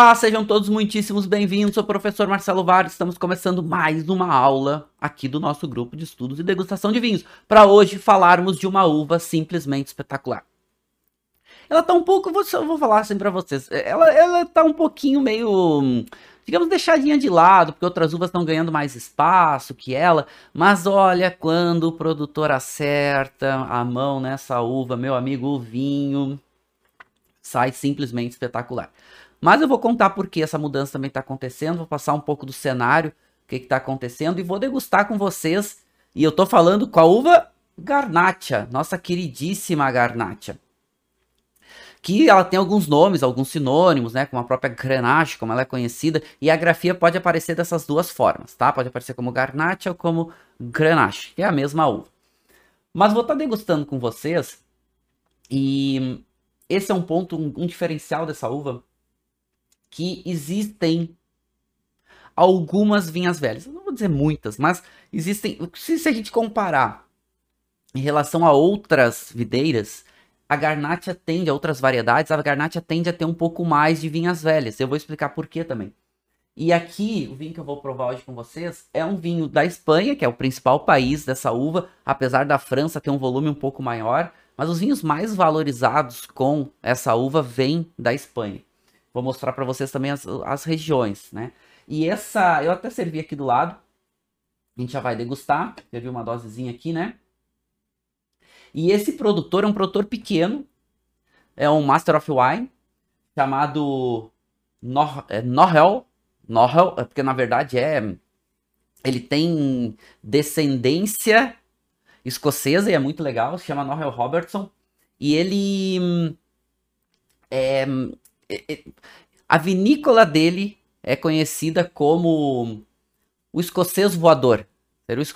Olá, sejam todos muitíssimos bem-vindos. Sou o professor Marcelo Vargas. Estamos começando mais uma aula aqui do nosso grupo de estudos e degustação de vinhos. Para hoje falarmos de uma uva simplesmente espetacular. Ela tá um pouco, vou, vou falar assim para vocês, ela, ela tá um pouquinho meio, digamos, deixadinha de lado, porque outras uvas estão ganhando mais espaço que ela. Mas olha, quando o produtor acerta a mão nessa uva, meu amigo, o vinho sai simplesmente espetacular. Mas eu vou contar por que essa mudança também está acontecendo, vou passar um pouco do cenário, o que está acontecendo, e vou degustar com vocês. E eu estou falando com a uva Garnacha, nossa queridíssima Garnacha. Que ela tem alguns nomes, alguns sinônimos, né? Como a própria Grenache, como ela é conhecida. E a grafia pode aparecer dessas duas formas, tá? Pode aparecer como Garnacha ou como Grenache, que é a mesma uva. Mas vou estar tá degustando com vocês. E esse é um ponto, um, um diferencial dessa uva que existem algumas vinhas velhas. Eu não vou dizer muitas, mas existem. Se a gente comparar em relação a outras videiras, a Garnacha tende, a outras variedades, a Garnacha tende a ter um pouco mais de vinhas velhas. Eu vou explicar por que também. E aqui, o vinho que eu vou provar hoje com vocês é um vinho da Espanha, que é o principal país dessa uva, apesar da França ter um volume um pouco maior, mas os vinhos mais valorizados com essa uva vêm da Espanha. Vou mostrar para vocês também as, as regiões, né? E essa, eu até servi aqui do lado. A gente já vai degustar. Servi uma dosezinha aqui, né? E esse produtor é um produtor pequeno. É um Master of Wine. Chamado Nor é, Norrell. Norrell, é porque na verdade é... Ele tem descendência escocesa e é muito legal. Se chama Norrell Robertson. E ele... Hum, é, a vinícola dele é conhecida como o escocês voador.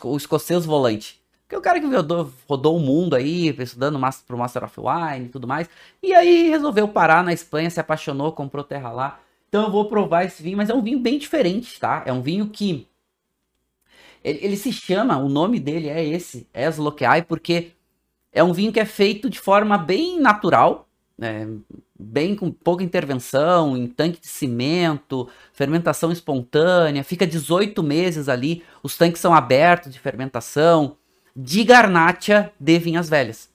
O escocês volante. Que é o cara que rodou, rodou o mundo aí, estudando pro Master of Wine e tudo mais. E aí resolveu parar na Espanha, se apaixonou, comprou terra lá. Então eu vou provar esse vinho, mas é um vinho bem diferente, tá? É um vinho que. Ele, ele se chama, o nome dele é esse, Esloqueai, porque é um vinho que é feito de forma bem natural, né? Bem com pouca intervenção, em tanque de cimento, fermentação espontânea, fica 18 meses ali, os tanques são abertos de fermentação, de Garnacha de Vinhas Velhas.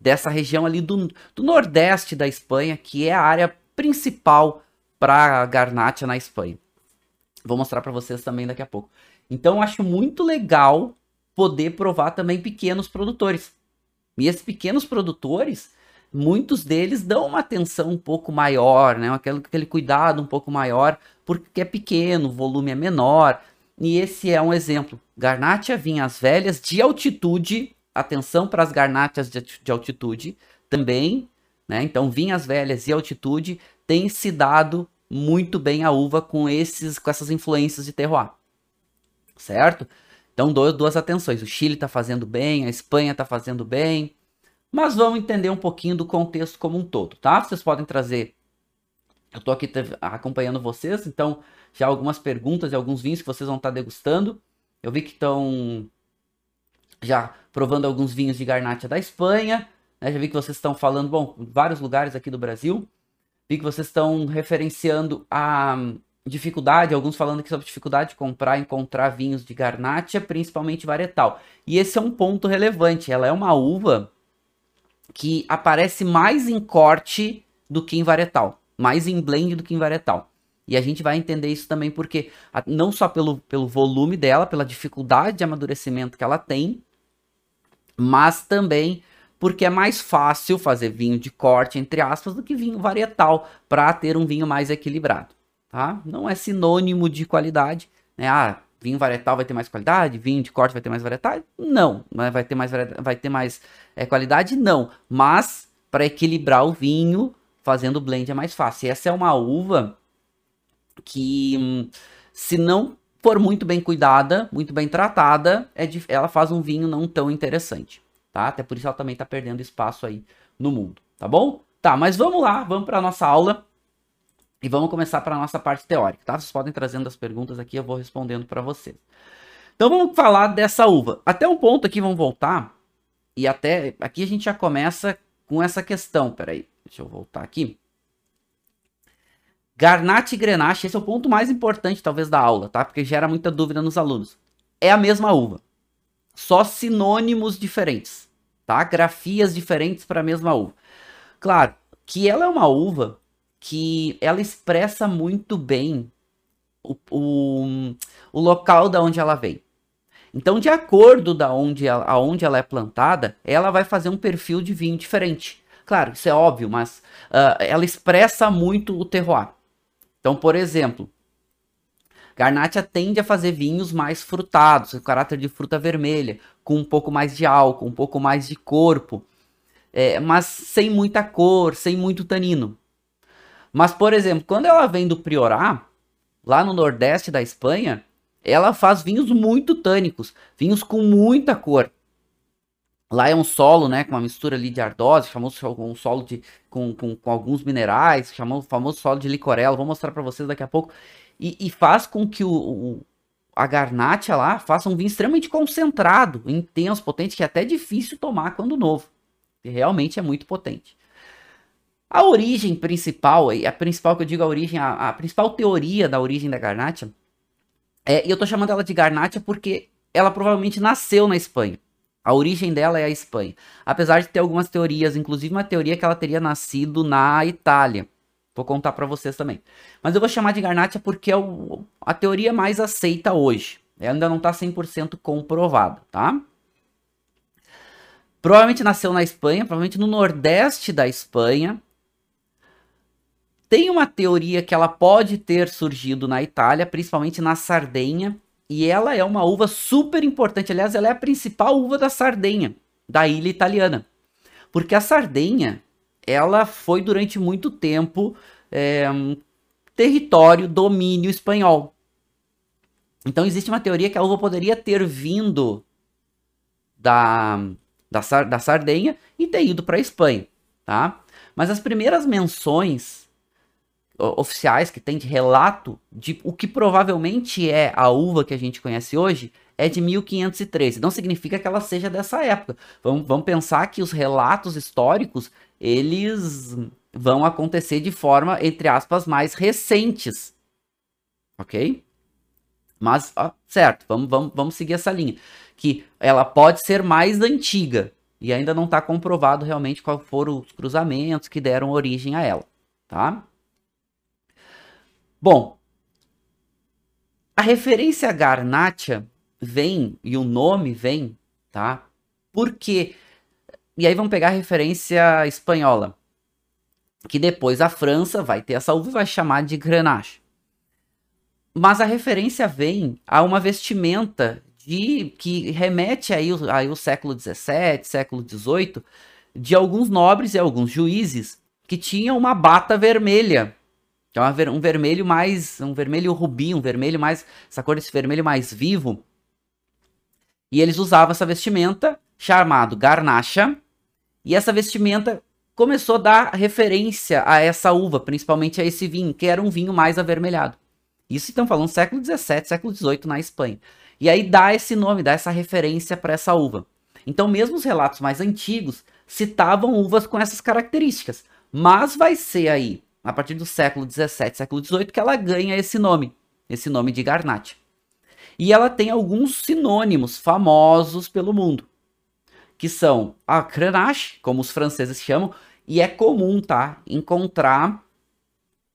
Dessa região ali do, do nordeste da Espanha, que é a área principal para Garnacha na Espanha. Vou mostrar para vocês também daqui a pouco. Então acho muito legal poder provar também pequenos produtores. E esses pequenos produtores, muitos deles dão uma atenção um pouco maior, né? Aquele, aquele cuidado um pouco maior, porque é pequeno, o volume é menor. E esse é um exemplo. Garnacha vinhas velhas de altitude, atenção para as garnachas de, de altitude também, né? Então, vinhas velhas e altitude tem se dado muito bem a uva com esses com essas influências de terroir. Certo? Então, duas, duas atenções. O Chile está fazendo bem, a Espanha está fazendo bem, mas vamos entender um pouquinho do contexto como um todo, tá? Vocês podem trazer. Eu estou aqui acompanhando vocês, então já algumas perguntas e alguns vinhos que vocês vão estar tá degustando. Eu vi que estão já provando alguns vinhos de Garnacha da Espanha. Né? Já vi que vocês estão falando, bom, vários lugares aqui do Brasil. Vi que vocês estão referenciando a dificuldade, alguns falando aqui sobre dificuldade de comprar, encontrar vinhos de Garnacha, principalmente varietal. E esse é um ponto relevante. Ela é uma uva que aparece mais em corte do que em varietal, mais em blend do que em varietal. E a gente vai entender isso também porque não só pelo, pelo volume dela, pela dificuldade de amadurecimento que ela tem, mas também porque é mais fácil fazer vinho de corte, entre aspas, do que vinho varietal, para ter um vinho mais equilibrado, tá? Não é sinônimo de qualidade, né? Ah, vinho varietal vai ter mais qualidade, vinho de corte vai ter mais variedade? Não, vai ter mais vai ter mais é, qualidade? Não, mas para equilibrar o vinho, fazendo blend é mais fácil. E essa é uma uva que hum, se não for muito bem cuidada, muito bem tratada, é de, ela faz um vinho não tão interessante, tá? Até por isso ela também está perdendo espaço aí no mundo, tá bom? Tá, mas vamos lá, vamos para nossa aula e vamos começar para nossa parte teórica, tá? Vocês podem trazendo as perguntas aqui, eu vou respondendo para vocês. Então vamos falar dessa uva. Até um ponto aqui, vamos voltar e até aqui a gente já começa com essa questão. Peraí, deixa eu voltar aqui. Garnache e Grenache, esse é o ponto mais importante, talvez, da aula, tá? Porque gera muita dúvida nos alunos. É a mesma uva, só sinônimos diferentes, tá? Grafias diferentes para a mesma uva. Claro que ela é uma uva que ela expressa muito bem o, o, o local da onde ela vem. Então, de acordo da onde ela, aonde ela é plantada, ela vai fazer um perfil de vinho diferente. Claro, isso é óbvio, mas uh, ela expressa muito o terroir. Então, por exemplo, Garnacha tende a fazer vinhos mais frutados, com caráter de fruta vermelha, com um pouco mais de álcool, um pouco mais de corpo, é, mas sem muita cor, sem muito tanino. Mas, por exemplo, quando ela vem do Priorat, lá no nordeste da Espanha, ela faz vinhos muito tânicos, vinhos com muita cor. Lá é um solo, né, com uma mistura ali de ardose, famoso um solo de, com, com, com alguns minerais, chamado famoso solo de licorella, vou mostrar para vocês daqui a pouco. E, e faz com que o, o, a garnacha lá faça um vinho extremamente concentrado, intenso, potente, que é até difícil tomar quando novo. E realmente é muito potente. A origem principal, a principal que eu digo a origem, a, a principal teoria da origem da garnacha, é, e eu tô chamando ela de garnacha porque ela provavelmente nasceu na Espanha. A origem dela é a Espanha. Apesar de ter algumas teorias, inclusive uma teoria que ela teria nascido na Itália. Vou contar para vocês também. Mas eu vou chamar de Garnacha porque é o, a teoria mais aceita hoje. Ela ainda não está 100% comprovada, tá? Provavelmente nasceu na Espanha, provavelmente no nordeste da Espanha. Tem uma teoria que ela pode ter surgido na Itália, principalmente na Sardenha, e ela é uma uva super importante. Aliás, ela é a principal uva da Sardenha, da ilha italiana. Porque a Sardenha, ela foi durante muito tempo é, território, domínio espanhol. Então existe uma teoria que a uva poderia ter vindo da, da, da Sardenha e ter ido para a Espanha, tá? Mas as primeiras menções oficiais que tem de relato de o que provavelmente é a uva que a gente conhece hoje é de 1513. Não significa que ela seja dessa época. Vamos, vamos pensar que os relatos históricos eles vão acontecer de forma, entre aspas, mais recentes. Ok? Mas, ó, certo, vamos, vamos, vamos seguir essa linha. Que ela pode ser mais antiga. E ainda não está comprovado realmente quais foram os cruzamentos que deram origem a ela. Tá? Bom, a referência Garnacha vem, e o nome vem, tá? Porque. E aí vamos pegar a referência espanhola. Que depois a França vai ter essa uva e vai chamar de Grenache. Mas a referência vem a uma vestimenta de que remete aí, aí o século XVII, século XVIII, de alguns nobres e alguns juízes que tinham uma bata vermelha que é um vermelho mais, um vermelho rubi, um vermelho mais, essa cor desse vermelho mais vivo. E eles usavam essa vestimenta chamado garnacha, e essa vestimenta começou a dar referência a essa uva, principalmente a esse vinho, que era um vinho mais avermelhado. Isso então falando século XVII, século XVIII na Espanha. E aí dá esse nome, dá essa referência para essa uva. Então mesmo os relatos mais antigos citavam uvas com essas características, mas vai ser aí a partir do século 17, século 18, que ela ganha esse nome, esse nome de Garnacha. E ela tem alguns sinônimos famosos pelo mundo, que são a Grenache, como os franceses chamam, e é comum, tá, encontrar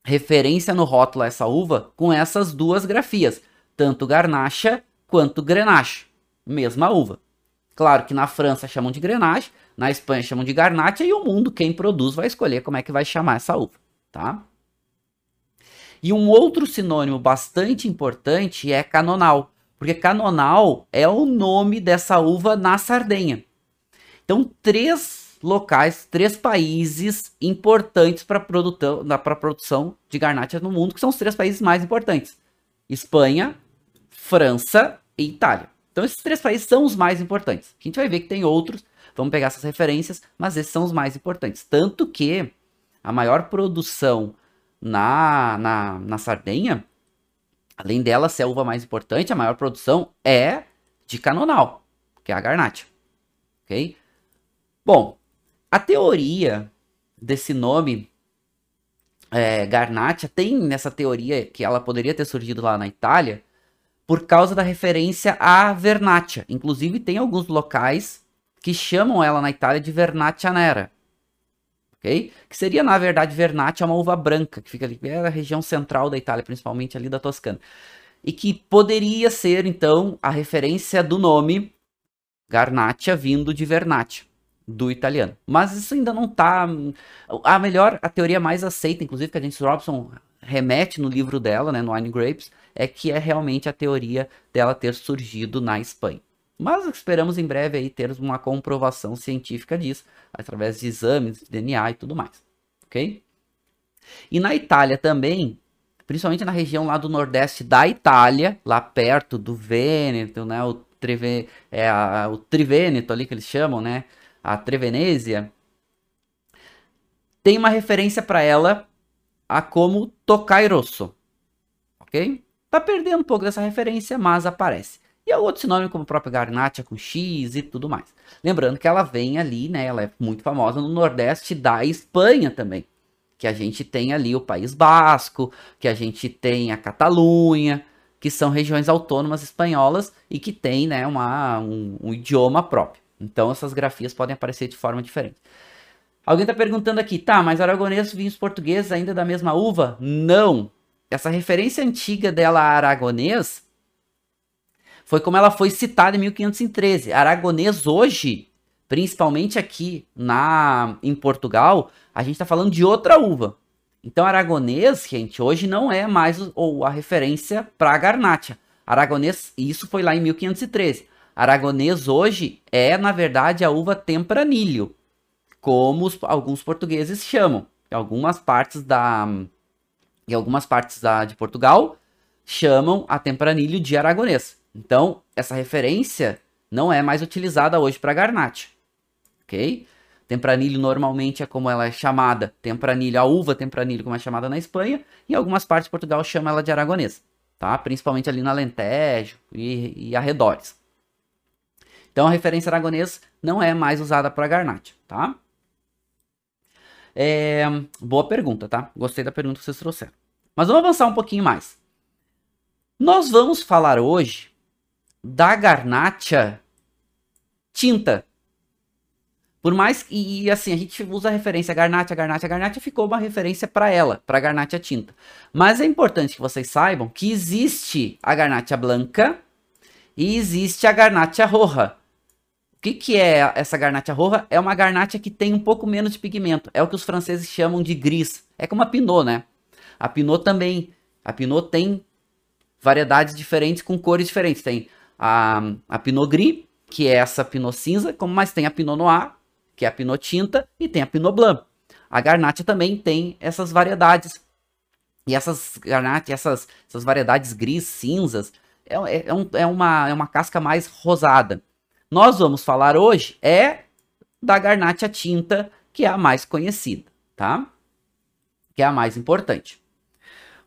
referência no rótulo a essa uva com essas duas grafias, tanto Garnacha quanto Grenache, mesma uva. Claro que na França chamam de Grenache, na Espanha chamam de Garnacha e o mundo, quem produz, vai escolher como é que vai chamar essa uva tá? E um outro sinônimo bastante importante é canonal, Porque canonal é o nome dessa uva na Sardenha. Então, três locais, três países importantes para a produção de garnacha no mundo, que são os três países mais importantes: Espanha, França e Itália. Então, esses três países são os mais importantes. A gente vai ver que tem outros, vamos pegar essas referências, mas esses são os mais importantes. Tanto que a maior produção na, na, na Sardenha, além dela ser a uva mais importante, a maior produção é de canonal, que é a garnacha. Ok? Bom, a teoria desse nome é, Garnacha tem nessa teoria que ela poderia ter surgido lá na Itália por causa da referência à Vernaccia. Inclusive tem alguns locais que chamam ela na Itália de Vernaccia Nera. Ok? Que seria na verdade Vernaccia uma uva branca que fica ali é na região central da Itália, principalmente ali da Toscana. E que poderia ser então a referência do nome Garnacha vindo de Vernaccia do italiano. Mas isso ainda não tá. A melhor, a teoria mais aceita, inclusive, que a gente Robson remete no livro dela, né, no Wine Grapes, é que é realmente a teoria dela ter surgido na Espanha. Mas esperamos em breve aí ter uma comprovação científica disso, através de exames de DNA e tudo mais. Ok? E na Itália também, principalmente na região lá do nordeste da Itália, lá perto do Vêneto, né? O, Trive, é a, o Trivêneto ali que eles chamam, né? a Trevenésia, tem uma referência para ela a como Tokai Rosso. Ok? Tá perdendo um pouco dessa referência, mas aparece. E há outro nome como o próprio Garnacha com X e tudo mais. Lembrando que ela vem ali, né? Ela é muito famosa no Nordeste da Espanha também. Que a gente tem ali o País Basco, que a gente tem a Catalunha, que são regiões autônomas espanholas e que tem, né, uma, um, um idioma próprio. Então essas grafias podem aparecer de forma diferente. Alguém está perguntando aqui, tá, mas aragonês vinhos portugueses ainda da mesma uva? Não. Essa referência antiga dela a aragonês foi como ela foi citada em 1513. Aragonês hoje, principalmente aqui na em Portugal, a gente está falando de outra uva. Então aragonês, gente, hoje não é mais ou a referência para garnacha. Aragonês, isso foi lá em 1513. Aragonês hoje é, na verdade, a uva tempranilho, como os, alguns portugueses chamam. Em algumas partes da em algumas partes da, de Portugal chamam a tempranilho de aragonês. Então, essa referência não é mais utilizada hoje para garnacha. OK? Tempranilho normalmente é como ela é chamada, tempranilho, a uva tempranilho como é chamada na Espanha, em algumas partes de Portugal chama ela de aragonês, tá? Principalmente ali na Alentejo e, e arredores. Então a referência aragonês não é mais usada para garnacha, tá? É, boa pergunta, tá? Gostei da pergunta que vocês trouxeram. Mas vamos avançar um pouquinho mais. Nós vamos falar hoje da garnacha tinta. Por mais que, e assim, a gente usa a referência garnacha, garnacha, garnacha, ficou uma referência para ela, para garnacha tinta. Mas é importante que vocês saibam que existe a garnacha branca e existe a garnacha roja que, que é essa garnacha roja? É uma garnacha que tem um pouco menos de pigmento. É o que os franceses chamam de gris. É como a Pinot, né? A Pinot também. A Pinot tem variedades diferentes com cores diferentes. Tem a, a Pinot Gris, que é essa Pinot cinza, como mais tem a Pinot Noir, que é a Pinot tinta, e tem a Pinot Blanc. A Garnacha também tem essas variedades. E essas Garnacha, essas, essas variedades gris, cinzas, é, é, é, um, é, uma, é uma casca mais rosada. Nós vamos falar hoje é da Garnacha tinta, que é a mais conhecida, tá? Que é a mais importante.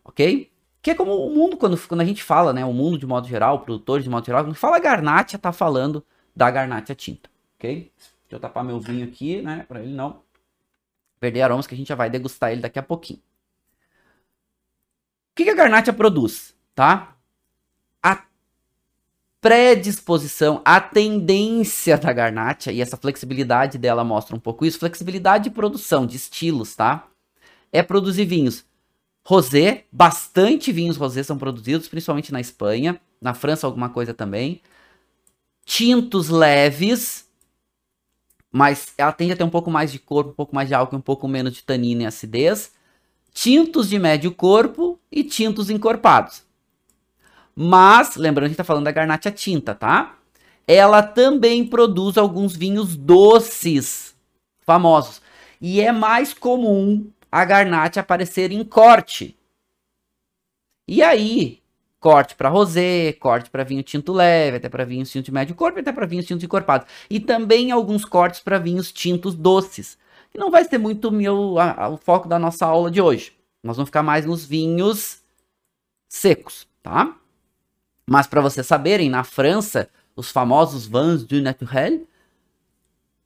Ok? Que é como o mundo, quando, quando a gente fala, né? O mundo de modo geral, produtores de modo geral, quando fala Garnacha, tá falando da Garnacha tinta, ok? Deixa eu tapar meu vinho aqui, né? Para ele não perder aromas, que a gente já vai degustar ele daqui a pouquinho. O que, que a Garnacha produz, tá? predisposição, a tendência da Garnacha, e essa flexibilidade dela mostra um pouco isso, flexibilidade de produção, de estilos, tá? É produzir vinhos rosé, bastante vinhos rosé são produzidos, principalmente na Espanha, na França alguma coisa também. Tintos leves, mas ela tende a ter um pouco mais de corpo, um pouco mais de álcool, um pouco menos de tanino e acidez. Tintos de médio corpo e tintos encorpados. Mas, lembrando, a gente tá falando da Garnacha tinta, tá? Ela também produz alguns vinhos doces famosos. E é mais comum a Garnacha aparecer em corte. E aí, corte para rosé, corte para vinho tinto leve, até para vinhos tinto médio corpo, até para vinhos tintos encorpados. E também alguns cortes para vinhos tintos doces. Que não vai ser muito meu, a, a, o foco da nossa aula de hoje. Nós vamos ficar mais nos vinhos secos, tá? Mas para vocês saberem, na França, os famosos vins du naturel,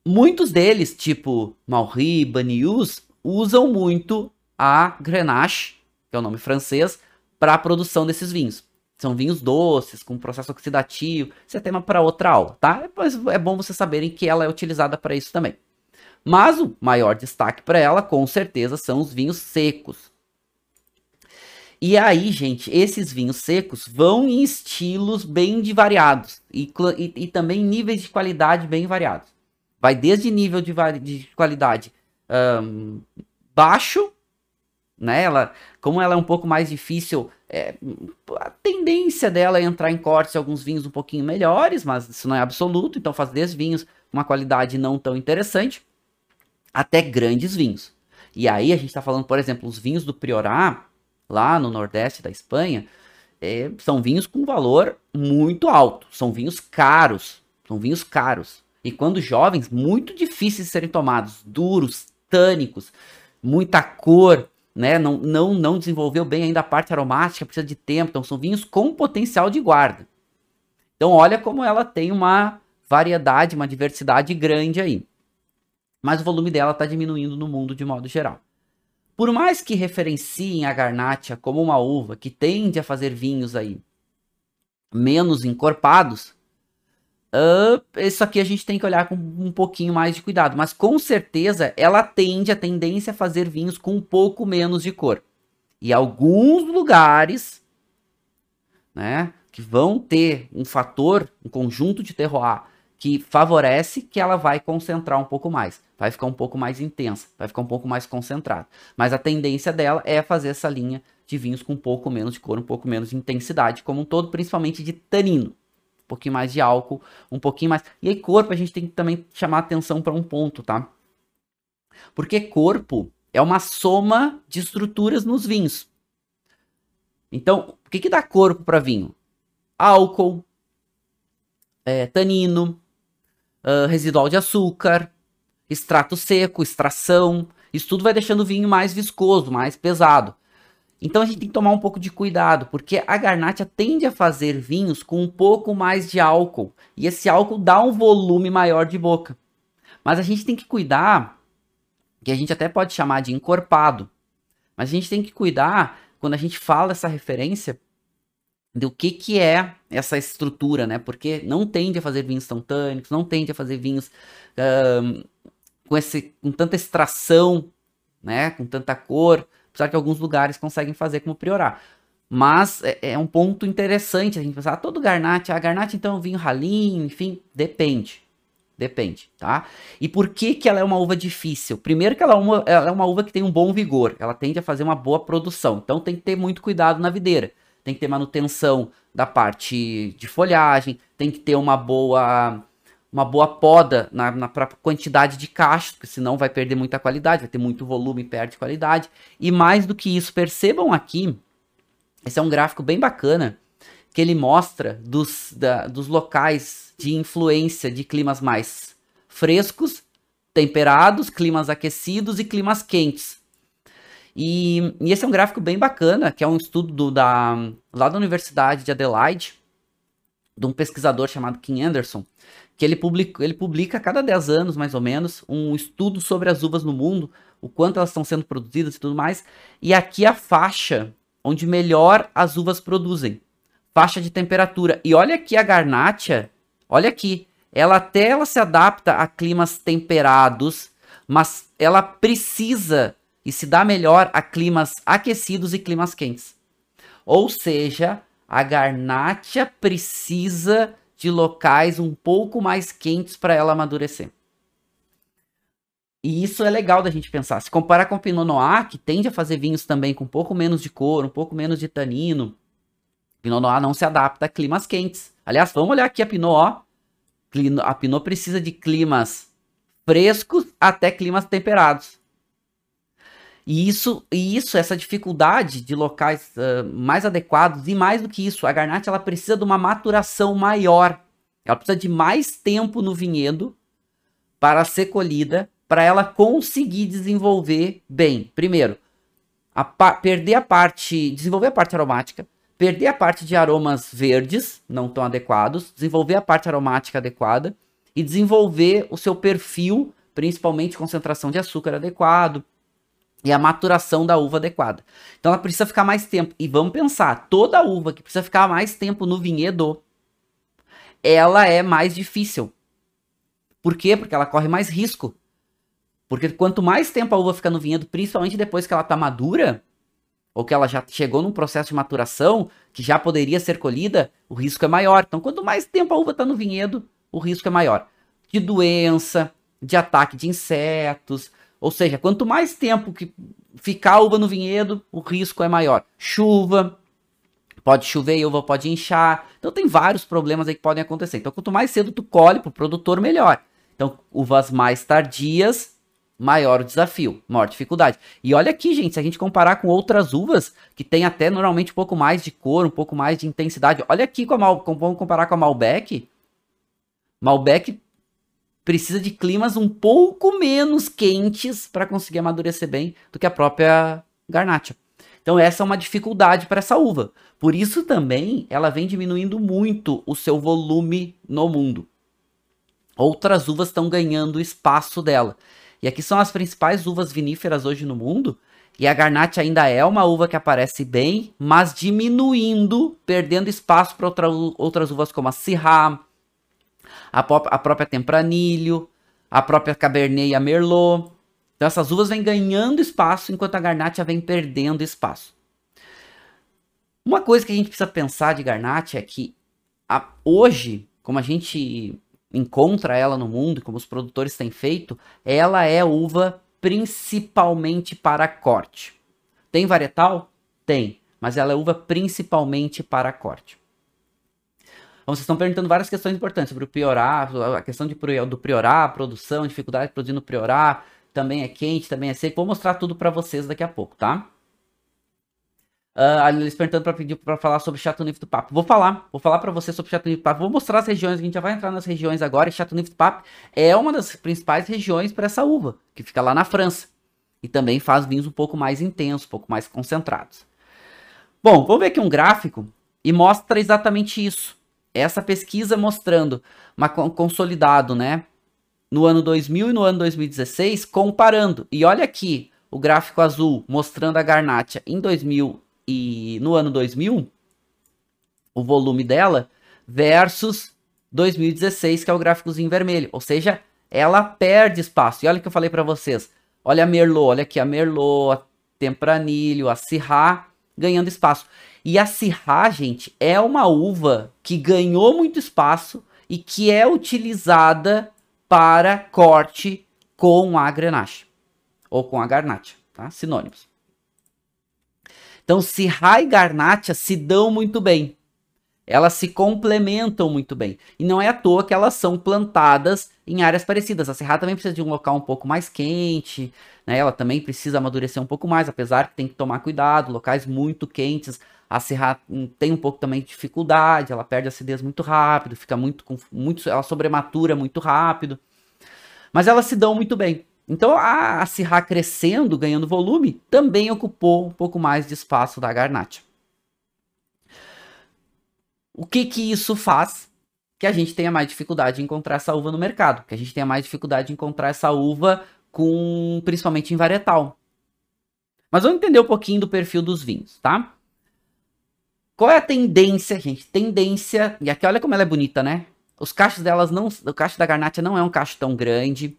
muitos deles, tipo Maury, Banius, usam muito a Grenache, que é o nome francês, para a produção desses vinhos. São vinhos doces, com processo oxidativo. Isso é tema para outra aula, tá? Mas é bom vocês saberem que ela é utilizada para isso também. Mas o maior destaque para ela, com certeza, são os vinhos secos. E aí, gente, esses vinhos secos vão em estilos bem variados e, e, e também níveis de qualidade bem variados. Vai desde nível de, de qualidade um, baixo né? Ela, como ela é um pouco mais difícil, é, a tendência dela é entrar em cortes alguns vinhos um pouquinho melhores, mas isso não é absoluto, então faz desde vinhos uma qualidade não tão interessante, até grandes vinhos. E aí a gente está falando, por exemplo, os vinhos do Priorat, lá no nordeste da Espanha, é, são vinhos com valor muito alto, são vinhos caros, são vinhos caros. E quando jovens, muito difíceis de serem tomados, duros, tânicos, muita cor, né? Não, não, não desenvolveu bem ainda a parte aromática, precisa de tempo. Então, são vinhos com potencial de guarda. Então, olha como ela tem uma variedade, uma diversidade grande aí. Mas o volume dela está diminuindo no mundo de modo geral. Por mais que referenciem a Garnacha como uma uva que tende a fazer vinhos aí menos encorpados, Uh, isso aqui a gente tem que olhar com um pouquinho mais de cuidado, mas com certeza ela tende a tendência a fazer vinhos com um pouco menos de cor. E alguns lugares, né, que vão ter um fator, um conjunto de terroir que favorece que ela vai concentrar um pouco mais, vai ficar um pouco mais intensa, vai ficar um pouco mais concentrada. Mas a tendência dela é fazer essa linha de vinhos com um pouco menos de cor, um pouco menos de intensidade como um todo, principalmente de tanino pouquinho mais de álcool, um pouquinho mais. E aí, corpo, a gente tem que também chamar atenção para um ponto, tá? Porque corpo é uma soma de estruturas nos vinhos. Então, o que, que dá corpo para vinho? Álcool, é, tanino, uh, residual de açúcar, extrato seco, extração. Isso tudo vai deixando o vinho mais viscoso, mais pesado. Então a gente tem que tomar um pouco de cuidado, porque a garnacha tende a fazer vinhos com um pouco mais de álcool, e esse álcool dá um volume maior de boca. Mas a gente tem que cuidar, que a gente até pode chamar de encorpado, mas a gente tem que cuidar quando a gente fala essa referência do que que é essa estrutura, né? Porque não tende a fazer vinhos tão tânicos, não tende a fazer vinhos um, com, esse, com tanta extração, né? Com tanta cor, Apesar que alguns lugares conseguem fazer como priorar. Mas é, é um ponto interessante a gente pensar, ah, todo garnate, a ah, garnate então é um vinho ralinho, enfim, depende. Depende, tá? E por que que ela é uma uva difícil? Primeiro que ela é, uma, ela é uma uva que tem um bom vigor, ela tende a fazer uma boa produção. Então tem que ter muito cuidado na videira. Tem que ter manutenção da parte de folhagem, tem que ter uma boa uma boa poda na, na quantidade de cachos, porque senão vai perder muita qualidade, vai ter muito volume perde qualidade. E mais do que isso, percebam aqui, esse é um gráfico bem bacana, que ele mostra dos, da, dos locais de influência de climas mais frescos, temperados, climas aquecidos e climas quentes. E, e, esse é um gráfico bem bacana, que é um estudo do, da, lá da Universidade de Adelaide, de um pesquisador chamado Kim Anderson, que ele publica, ele publica a cada 10 anos, mais ou menos, um estudo sobre as uvas no mundo, o quanto elas estão sendo produzidas e tudo mais. E aqui a faixa onde melhor as uvas produzem. Faixa de temperatura. E olha aqui a garnacha, olha aqui, ela até ela se adapta a climas temperados, mas ela precisa e se dá melhor a climas aquecidos e climas quentes. Ou seja, a garnacha precisa de locais um pouco mais quentes para ela amadurecer. E isso é legal da gente pensar. Se comparar com o Pinot Noir, que tende a fazer vinhos também com um pouco menos de cor, um pouco menos de tanino, Pinot Noir não se adapta a climas quentes. Aliás, vamos olhar aqui a Pinot, ó. A Pinot precisa de climas frescos até climas temperados. E isso, e isso, essa dificuldade de locais uh, mais adequados, e mais do que isso, a Garnacha ela precisa de uma maturação maior. Ela precisa de mais tempo no vinhedo para ser colhida, para ela conseguir desenvolver bem. Primeiro, a perder a parte, desenvolver a parte aromática, perder a parte de aromas verdes, não tão adequados, desenvolver a parte aromática adequada e desenvolver o seu perfil, principalmente concentração de açúcar adequado e a maturação da uva adequada. Então ela precisa ficar mais tempo. E vamos pensar, toda uva que precisa ficar mais tempo no vinhedo, ela é mais difícil. Por quê? Porque ela corre mais risco. Porque quanto mais tempo a uva fica no vinhedo, principalmente depois que ela está madura, ou que ela já chegou num processo de maturação que já poderia ser colhida, o risco é maior. Então, quanto mais tempo a uva está no vinhedo, o risco é maior. De doença, de ataque de insetos. Ou seja, quanto mais tempo que ficar a uva no vinhedo, o risco é maior. Chuva, pode chover e a uva pode inchar. Então tem vários problemas aí que podem acontecer. Então quanto mais cedo tu colhe para o produtor, melhor. Então uvas mais tardias, maior o desafio, maior dificuldade. E olha aqui, gente, se a gente comparar com outras uvas, que tem até normalmente um pouco mais de cor, um pouco mais de intensidade. Olha aqui, com a Mal, vamos comparar com a Malbec. Malbec precisa de climas um pouco menos quentes para conseguir amadurecer bem do que a própria Garnacha. Então essa é uma dificuldade para essa uva. Por isso também ela vem diminuindo muito o seu volume no mundo. Outras uvas estão ganhando espaço dela. E aqui são as principais uvas viníferas hoje no mundo. E a Garnacha ainda é uma uva que aparece bem, mas diminuindo, perdendo espaço para outra, outras uvas como a Syrah, a, a própria Tempranilho, a própria Cabernet e a Merlot. Então essas uvas vêm ganhando espaço enquanto a Garnacha vem perdendo espaço. Uma coisa que a gente precisa pensar de Garnacha é que a, hoje, como a gente encontra ela no mundo, como os produtores têm feito, ela é uva principalmente para corte. Tem varietal? Tem, mas ela é uva principalmente para corte. Então, vocês estão perguntando várias questões importantes sobre o priorar, a questão de, do priorar, produção, dificuldade de produzir no priorar, também é quente, também é seco. Vou mostrar tudo para vocês daqui a pouco, tá? Uh, eles perguntando para pedir para falar sobre Chateauneuf do Papo. Vou falar, vou falar para você sobre Chateauneuf do Papo. Vou mostrar as regiões, a gente já vai entrar nas regiões agora. E Chateauneuf do Papo é uma das principais regiões para essa uva, que fica lá na França. E também faz vinhos um pouco mais intensos, um pouco mais concentrados. Bom, vamos ver aqui um gráfico e mostra exatamente isso. Essa pesquisa mostrando uma consolidado, né? No ano 2000 e no ano 2016, comparando. E olha aqui o gráfico azul mostrando a Garnacha em 2000 e no ano 2000, o volume dela versus 2016, que é o gráficozinho vermelho. Ou seja, ela perde espaço. E olha o que eu falei para vocês. Olha a Merlot, olha aqui a Merlot, a Tempranilho, a Syrah ganhando espaço. E a Syrah, gente, é uma uva que ganhou muito espaço e que é utilizada para corte com a Grenache ou com a Garnacha, tá? Sinônimos. Então, Syrah e Garnacha se dão muito bem. Elas se complementam muito bem. E não é à toa que elas são plantadas em áreas parecidas. A Syrah também precisa de um local um pouco mais quente, né? Ela também precisa amadurecer um pouco mais, apesar que tem que tomar cuidado, locais muito quentes a Serra tem um pouco também de dificuldade, ela perde acidez muito rápido, fica muito, muito ela sobrematura muito rápido. Mas elas se dão muito bem. Então a, a Syrah crescendo, ganhando volume, também ocupou um pouco mais de espaço da Garnacha. O que que isso faz? Que a gente tenha mais dificuldade de encontrar essa uva no mercado, que a gente tenha mais dificuldade de encontrar essa uva com principalmente em varietal. Mas vamos entender um pouquinho do perfil dos vinhos, tá? Qual é a tendência, gente? Tendência. E aqui olha como ela é bonita, né? Os cachos delas não. O cacho da Garnacha não é um cacho tão grande.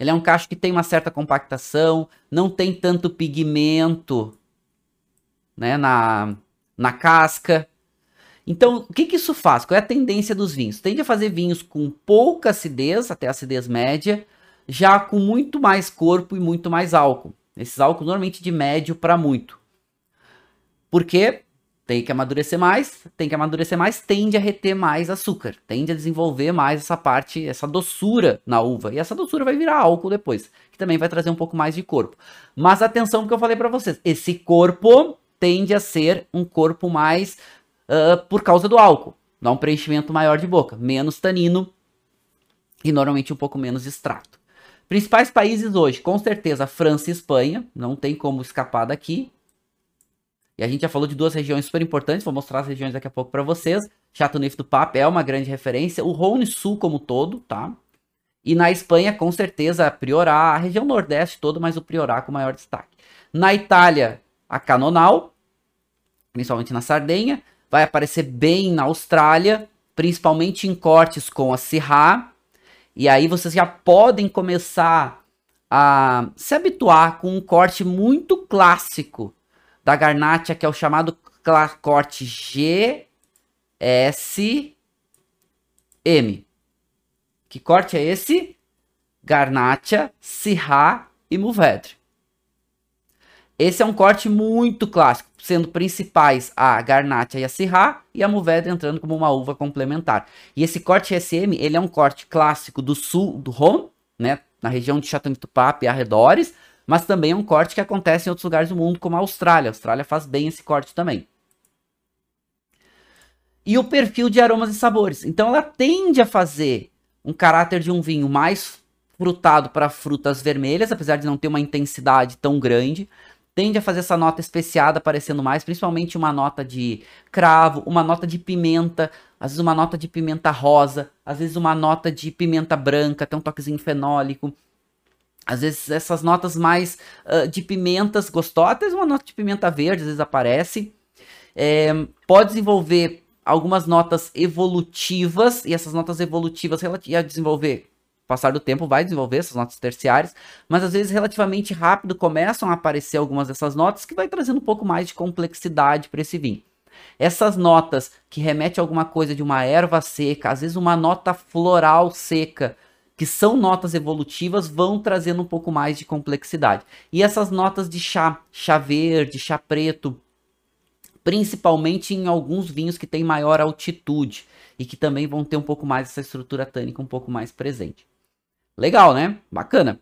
Ele é um cacho que tem uma certa compactação, não tem tanto pigmento né, na, na casca. Então, o que, que isso faz? Qual é a tendência dos vinhos? Tende a fazer vinhos com pouca acidez, até acidez média, já com muito mais corpo e muito mais álcool. Esses álcools normalmente de médio para muito. Porque tem que amadurecer mais, tem que amadurecer mais, tende a reter mais açúcar, tende a desenvolver mais essa parte, essa doçura na uva. E essa doçura vai virar álcool depois, que também vai trazer um pouco mais de corpo. Mas atenção porque eu falei para vocês, esse corpo tende a ser um corpo mais uh, por causa do álcool. Dá um preenchimento maior de boca, menos tanino e normalmente um pouco menos extrato. Principais países hoje, com certeza, França e Espanha, não tem como escapar daqui. E a gente já falou de duas regiões super importantes, vou mostrar as regiões daqui a pouco para vocês. Chateauneuf do Pape é uma grande referência, o Rhône Sul como todo, tá? E na Espanha, com certeza, Priorá, a região Nordeste toda, mas o Priorá com maior destaque. Na Itália, a Canonal, principalmente na Sardenha. Vai aparecer bem na Austrália, principalmente em cortes com a Syrah. E aí vocês já podem começar a se habituar com um corte muito clássico da Garnacha, que é o chamado corte GSM. Que corte é esse? Garnacha, Syrah e Mourvèdre. Esse é um corte muito clássico, sendo principais a Garnacha e a Syrah, e a Mourvèdre entrando como uma uva complementar. E esse corte SM, ele é um corte clássico do sul do Rhône, né, na região de Châteauneuf-du-Pape e arredores, mas também é um corte que acontece em outros lugares do mundo, como a Austrália. A Austrália faz bem esse corte também. E o perfil de aromas e sabores. Então ela tende a fazer um caráter de um vinho mais frutado para frutas vermelhas, apesar de não ter uma intensidade tão grande. Tende a fazer essa nota especiada aparecendo mais, principalmente uma nota de cravo, uma nota de pimenta, às vezes uma nota de pimenta rosa, às vezes uma nota de pimenta branca, tem um toquezinho fenólico às vezes essas notas mais uh, de pimentas gostosas, uma nota de pimenta verde às vezes aparece. É, pode desenvolver algumas notas evolutivas, e essas notas evolutivas a desenvolver, passar do tempo vai desenvolver essas notas terciárias, mas às vezes relativamente rápido começam a aparecer algumas dessas notas que vai trazendo um pouco mais de complexidade para esse vinho. Essas notas que remetem a alguma coisa de uma erva seca, às vezes uma nota floral seca, que são notas evolutivas, vão trazendo um pouco mais de complexidade. E essas notas de chá, chá verde, chá preto, principalmente em alguns vinhos que têm maior altitude e que também vão ter um pouco mais essa estrutura tânica um pouco mais presente. Legal, né? Bacana.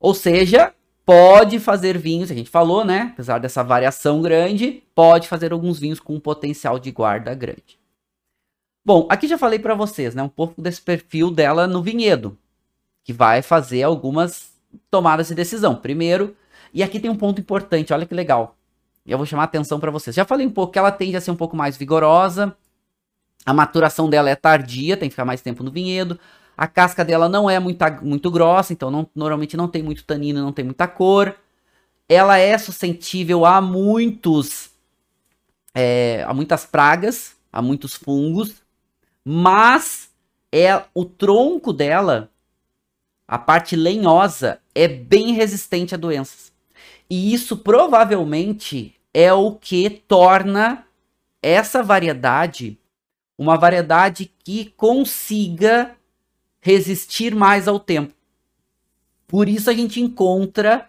Ou seja, pode fazer vinhos, a gente falou, né? Apesar dessa variação grande, pode fazer alguns vinhos com um potencial de guarda grande. Bom, aqui já falei para vocês, né, um pouco desse perfil dela no vinhedo, que vai fazer algumas tomadas de decisão. Primeiro, e aqui tem um ponto importante, olha que legal. Eu vou chamar a atenção para vocês. Já falei um pouco que ela tende a ser um pouco mais vigorosa. A maturação dela é tardia, tem que ficar mais tempo no vinhedo. A casca dela não é muito, grossa, então não, normalmente não tem muito tanino, não tem muita cor. Ela é suscetível a muitos, é, a muitas pragas, a muitos fungos mas é o tronco dela, a parte lenhosa, é bem resistente a doenças. E isso provavelmente é o que torna essa variedade uma variedade que consiga resistir mais ao tempo. Por isso a gente encontra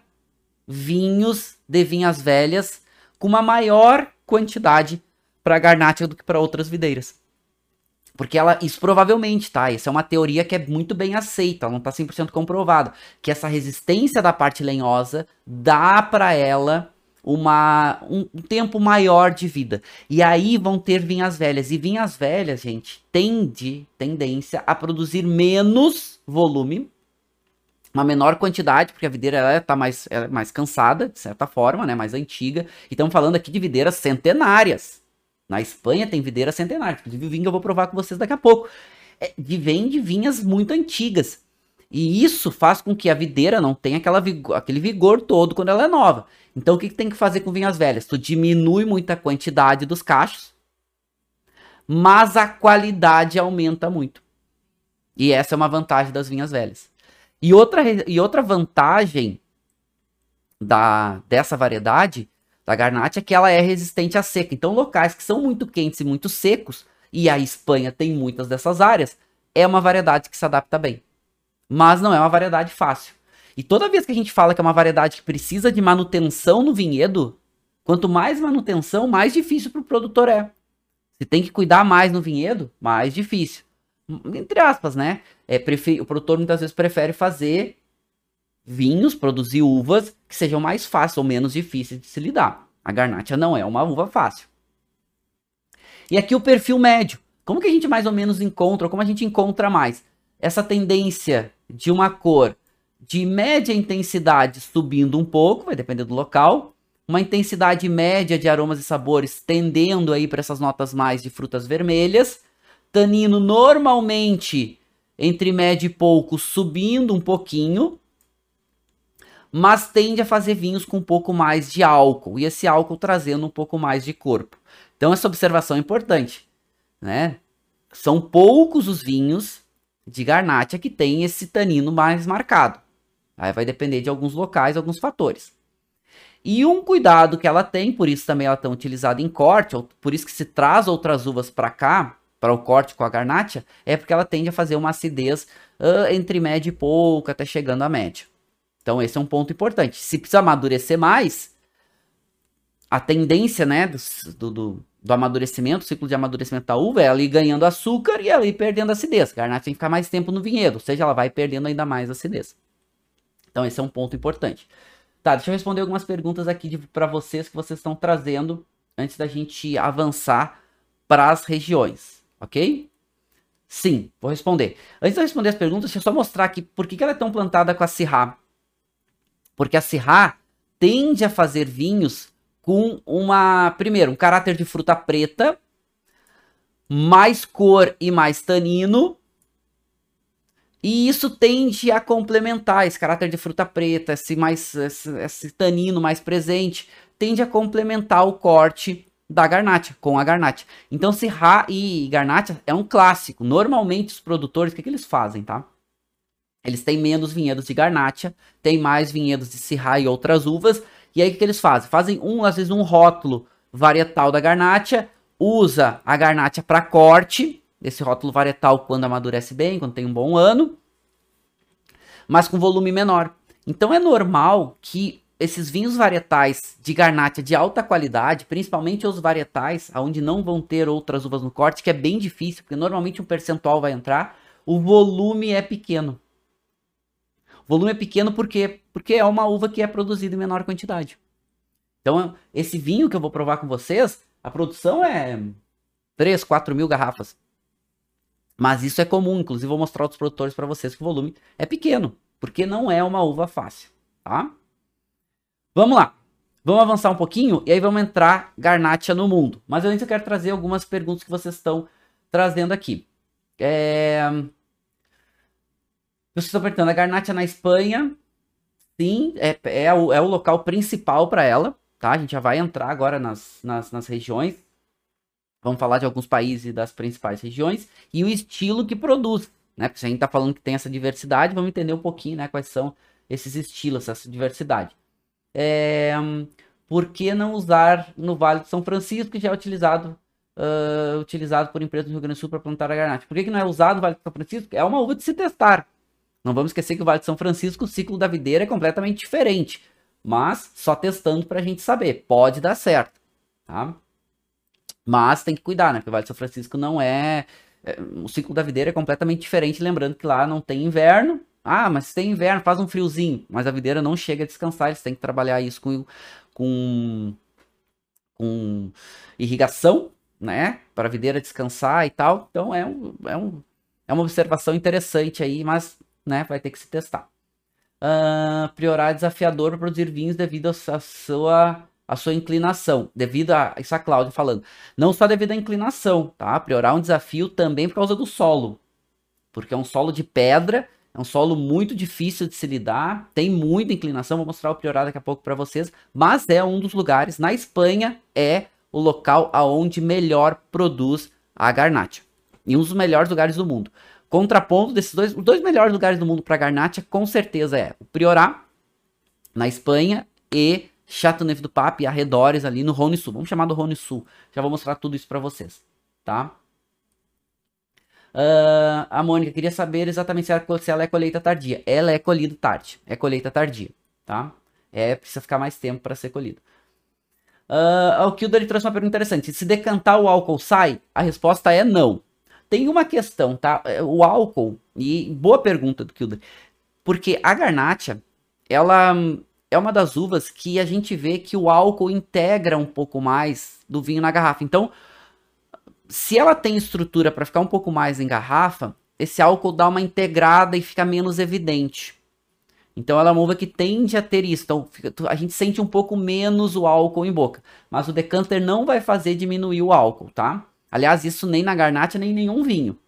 vinhos de vinhas velhas com uma maior quantidade para Garnacha do que para outras videiras. Porque ela, isso provavelmente, tá? Essa é uma teoria que é muito bem aceita, ela não tá 100% comprovado. Que essa resistência da parte lenhosa dá para ela uma, um, um, tempo maior de vida. E aí vão ter vinhas velhas. E vinhas velhas, gente, tende, tendência a produzir menos volume, uma menor quantidade, porque a videira ela tá mais, ela é mais cansada, de certa forma, né? Mais antiga. E estamos falando aqui de videiras centenárias. Na Espanha tem videira centenária. Inclusive o vinho que eu vou provar com vocês daqui a pouco. É, vem de vinhas muito antigas. E isso faz com que a videira não tenha aquela vigor, aquele vigor todo quando ela é nova. Então o que, que tem que fazer com vinhas velhas? Tu diminui muito a quantidade dos cachos, mas a qualidade aumenta muito. E essa é uma vantagem das vinhas velhas. E outra, e outra vantagem da, dessa variedade da Garnacha é que ela é resistente à seca. Então, locais que são muito quentes e muito secos, e a Espanha tem muitas dessas áreas, é uma variedade que se adapta bem. Mas não é uma variedade fácil. E toda vez que a gente fala que é uma variedade que precisa de manutenção no vinhedo, Quanto mais manutenção, mais difícil para o produtor é. Se tem que cuidar mais no vinhedo, mais difícil. Entre aspas, né? É, o produtor muitas vezes prefere fazer vinhos, produzir uvas que sejam mais fáceis ou menos difíceis de se lidar. A garnacha não é uma uva fácil. E aqui o perfil médio. Como que a gente mais ou menos encontra, como a gente encontra mais? Essa tendência de uma cor de média intensidade subindo um pouco, vai depender do local, uma intensidade média de aromas e sabores tendendo aí para essas notas mais de frutas vermelhas, tanino normalmente entre médio e pouco subindo um pouquinho, mas tende a fazer vinhos com um pouco mais de álcool, e esse álcool trazendo um pouco mais de corpo. Então essa observação é importante, né? São poucos os vinhos de Garnacha que tem esse tanino mais marcado. Aí vai depender de alguns locais, alguns fatores. E um cuidado que ela tem, por isso também ela é tão utilizada em corte, por isso que se traz outras uvas para cá, para o corte com a garnacha, é porque ela tende a fazer uma acidez uh, entre média e pouco, até chegando a média. Então esse é um ponto importante. Se precisa amadurecer mais, a tendência né, do, do, do amadurecimento, o ciclo de amadurecimento da uva, é ir ganhando açúcar e ela ir perdendo acidez. A garnacha tem que ficar mais tempo no vinhedo, ou seja, ela vai perdendo ainda mais acidez. Então esse é um ponto importante. Tá, deixa eu responder algumas perguntas aqui para vocês que vocês estão trazendo antes da gente avançar para as regiões, ok? Sim, vou responder. Antes de eu responder as perguntas, deixa eu só mostrar aqui por que, que ela é tão plantada com a. Porque a Syrah tende a fazer vinhos com uma, primeiro, um caráter de fruta preta, mais cor e mais tanino, e isso tende a complementar esse caráter de fruta preta, esse mais esse, esse tanino mais presente, tende a complementar o corte da garnacha, com a garnacha. Então, Syrah e garnacha é um clássico. Normalmente, os produtores, o que, que eles fazem, tá? Eles têm menos vinhedos de garnacha, tem mais vinhedos de Syrah e outras uvas. E aí, o que, que eles fazem? Fazem, um, às vezes, um rótulo varietal da garnacha, usa a garnacha para corte, desse rótulo varietal quando amadurece bem, quando tem um bom ano, mas com volume menor. Então é normal que esses vinhos varietais de garnacha de alta qualidade, principalmente os varietais, onde não vão ter outras uvas no corte, que é bem difícil, porque normalmente um percentual vai entrar, o volume é pequeno. Volume é pequeno porque, porque é uma uva que é produzida em menor quantidade. Então, esse vinho que eu vou provar com vocês, a produção é 3, 4 mil garrafas. Mas isso é comum, inclusive vou mostrar outros produtores para vocês que o volume é pequeno, porque não é uma uva fácil, tá? Vamos lá. Vamos avançar um pouquinho e aí vamos entrar Garnacha no mundo. Mas antes eu quero trazer algumas perguntas que vocês estão trazendo aqui. É... Vocês estão perguntando, a Garnacha na Espanha, sim, é, é, o, é o local principal para ela, tá? A gente já vai entrar agora nas, nas, nas regiões. Vamos falar de alguns países das principais regiões e o estilo que produz, né? Porque se a gente está falando que tem essa diversidade, vamos entender um pouquinho, né? Quais são esses estilos, essa diversidade. É, por que não usar no Vale de São Francisco, que já é utilizado, uh, utilizado por empresas do Rio Grande do Sul para plantar a garnacha? Por que, que não é usado no Vale de São Francisco? É uma uva de se testar. Não vamos esquecer que o Vale de São Francisco, o ciclo da videira é completamente diferente. Mas só testando para a gente saber. Pode dar certo. Tá? Mas tem que cuidar, né? Porque o Vale de São Francisco não é, é. O ciclo da videira é completamente diferente. Lembrando que lá não tem inverno. Ah, mas se tem inverno, faz um friozinho. Mas a videira não chega a descansar. Eles têm que trabalhar isso com, com, com irrigação, né? Para a videira descansar e tal. Então é, um, é, um, é uma observação interessante aí, mas né, vai ter que se testar. Uh, Priorar desafiador para produzir vinhos devido à sua a sua inclinação, devido a isso a Cláudia falando, não só devido à inclinação, tá? Priorar um desafio também por causa do solo, porque é um solo de pedra, é um solo muito difícil de se lidar, tem muita inclinação, vou mostrar o Priorar daqui a pouco para vocês, mas é um dos lugares na Espanha é o local aonde melhor produz a garnacha e um dos melhores lugares do mundo. Contraponto desses dois, os dois melhores lugares do mundo para garnacha com certeza é o Priorar na Espanha e Chateauneuf do Pape e arredores ali no Rhône Sul. Vamos chamar do Rhône Sul. Já vou mostrar tudo isso para vocês, tá? Uh, a Mônica queria saber exatamente se ela, se ela é colheita tardia. Ela é colhida tarde. É colheita tardia, tá? É, precisa ficar mais tempo para ser colhido. Uh, o Kilder trouxe uma pergunta interessante. Se decantar o álcool sai? A resposta é não. Tem uma questão, tá? É, o álcool, e boa pergunta do Kilder, porque a garnacha, ela é uma das uvas que a gente vê que o álcool integra um pouco mais do vinho na garrafa. Então, se ela tem estrutura para ficar um pouco mais em garrafa, esse álcool dá uma integrada e fica menos evidente. Então ela é uma uva que tende a ter isso. Então fica, a gente sente um pouco menos o álcool em boca. Mas o decanter não vai fazer diminuir o álcool, tá? Aliás, isso nem na garnacha, nem em nenhum vinho.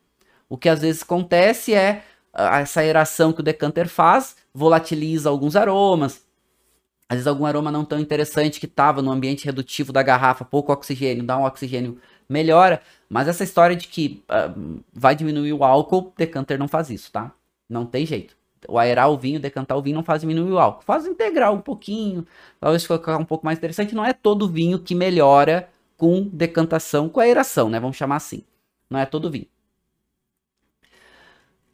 O que às vezes acontece é essa aeração que o decanter faz, volatiliza alguns aromas. Às vezes algum aroma não tão interessante que estava no ambiente redutivo da garrafa, pouco oxigênio, dá um oxigênio, melhora. Mas essa história de que uh, vai diminuir o álcool, decanter não faz isso, tá? Não tem jeito o aerar o vinho, decantar o vinho não faz diminuir o álcool. Faz integrar um pouquinho, talvez ficar um pouco mais interessante. Não é todo vinho que melhora com decantação, com aeração, né? Vamos chamar assim. Não é todo vinho.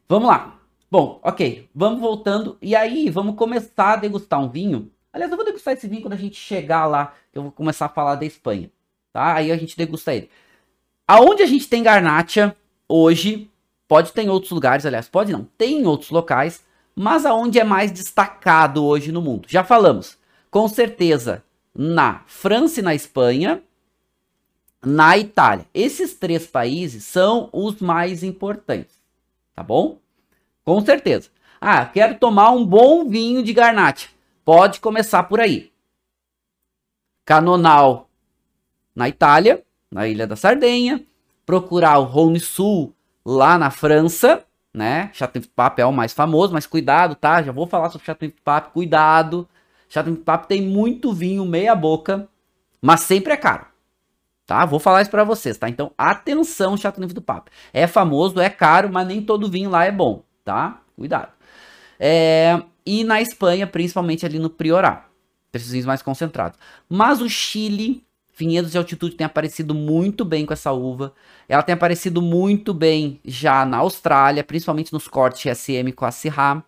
Vamos lá. Bom, ok. Vamos voltando. E aí, vamos começar a degustar um vinho. Aliás, eu vou degustar esse vinho quando a gente chegar lá. Eu vou começar a falar da Espanha. Tá? Aí a gente degusta ele. Aonde a gente tem garnacha hoje, pode ter em outros lugares, aliás, pode não, tem em outros locais, mas aonde é mais destacado hoje no mundo? Já falamos, com certeza, na França e na Espanha, na Itália. Esses três países são os mais importantes, tá bom? Com certeza. Ah, quero tomar um bom vinho de Garnacha. Pode começar por aí. Canonal na Itália, na Ilha da Sardenha. Procurar o Rhône Sul lá na França né? Chateaubriand Pape é o mais famoso, mas cuidado, tá? Já vou falar sobre Chateaubriand Pape, cuidado. Chateaubriand Pape tem muito vinho meia boca, mas sempre é caro. Tá? Vou falar isso para vocês, tá? Então, atenção, Chateaubriand do Pape. É famoso, é caro, mas nem todo vinho lá é bom, tá? Cuidado. É... E na Espanha, principalmente ali no Priorat. Esses vinhos mais concentrados. Mas o Chile Vinhedos de altitude tem aparecido muito bem com essa uva. Ela tem aparecido muito bem já na Austrália, principalmente nos cortes SM com a Syrah.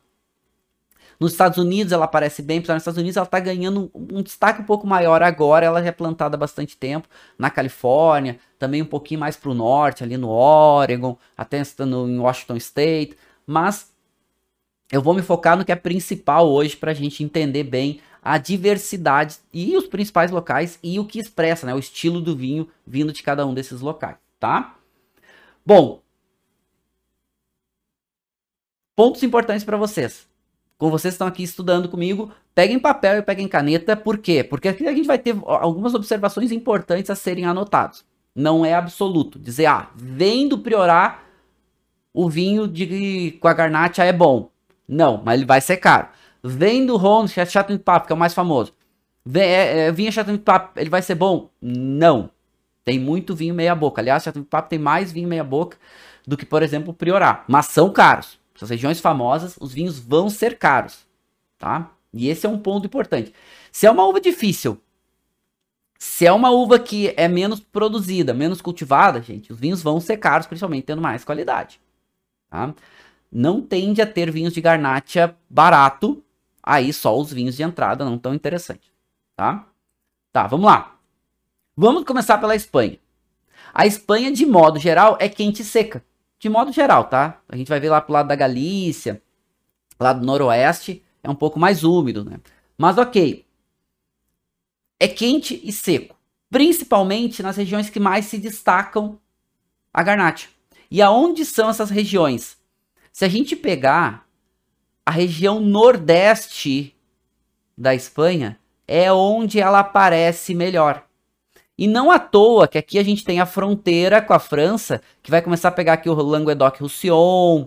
Nos Estados Unidos ela aparece bem, porque nos Estados Unidos ela está ganhando um destaque um pouco maior agora. Ela já é plantada há bastante tempo na Califórnia, também um pouquinho mais para o norte, ali no Oregon, até estando em Washington State. Mas eu vou me focar no que é principal hoje para a gente entender bem a diversidade e os principais locais e o que expressa, né, o estilo do vinho vindo de cada um desses locais, tá? Bom, pontos importantes para vocês. Como vocês estão aqui estudando comigo, peguem papel e peguem caneta, por quê? Porque aqui a gente vai ter algumas observações importantes a serem anotadas. Não é absoluto. Dizer, ah, vem do Priorar, o vinho de, com a garnacha é bom. Não, mas ele vai ser caro. Vem do Ron, que é chato de papo, que é o mais famoso. Vem, é, é, vinho chato de papo, ele vai ser bom? Não. Tem muito vinho meia boca. Aliás, chato de papo tem mais vinho meia boca do que, por exemplo, o Priorat. Mas são caros. Essas regiões famosas, os vinhos vão ser caros. Tá? E esse é um ponto importante. Se é uma uva difícil, se é uma uva que é menos produzida, menos cultivada, gente, os vinhos vão ser caros, principalmente tendo mais qualidade. Tá? Não tende a ter vinhos de garnacha barato, aí só os vinhos de entrada não tão interessantes, tá? Tá, vamos lá. Vamos começar pela Espanha. A Espanha, de modo geral, é quente e seca. De modo geral, tá? A gente vai ver lá pro lado da Galícia, lá do noroeste, é um pouco mais úmido, né? Mas ok. É quente e seco. Principalmente nas regiões que mais se destacam a garnacha. E aonde são essas regiões? Se a gente pegar a região nordeste da Espanha é onde ela aparece melhor. E não à toa que aqui a gente tem a fronteira com a França, que vai começar a pegar aqui o Languedoc-Roussillon,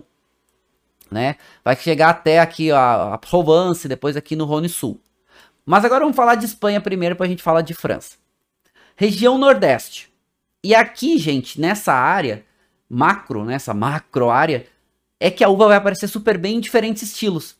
né? Vai chegar até aqui a, a Provence, depois aqui no Rhône Sul. Mas agora vamos falar de Espanha primeiro para a gente falar de França. Região Nordeste. E aqui, gente, nessa área macro, nessa macro área, é que a uva vai aparecer super bem em diferentes estilos.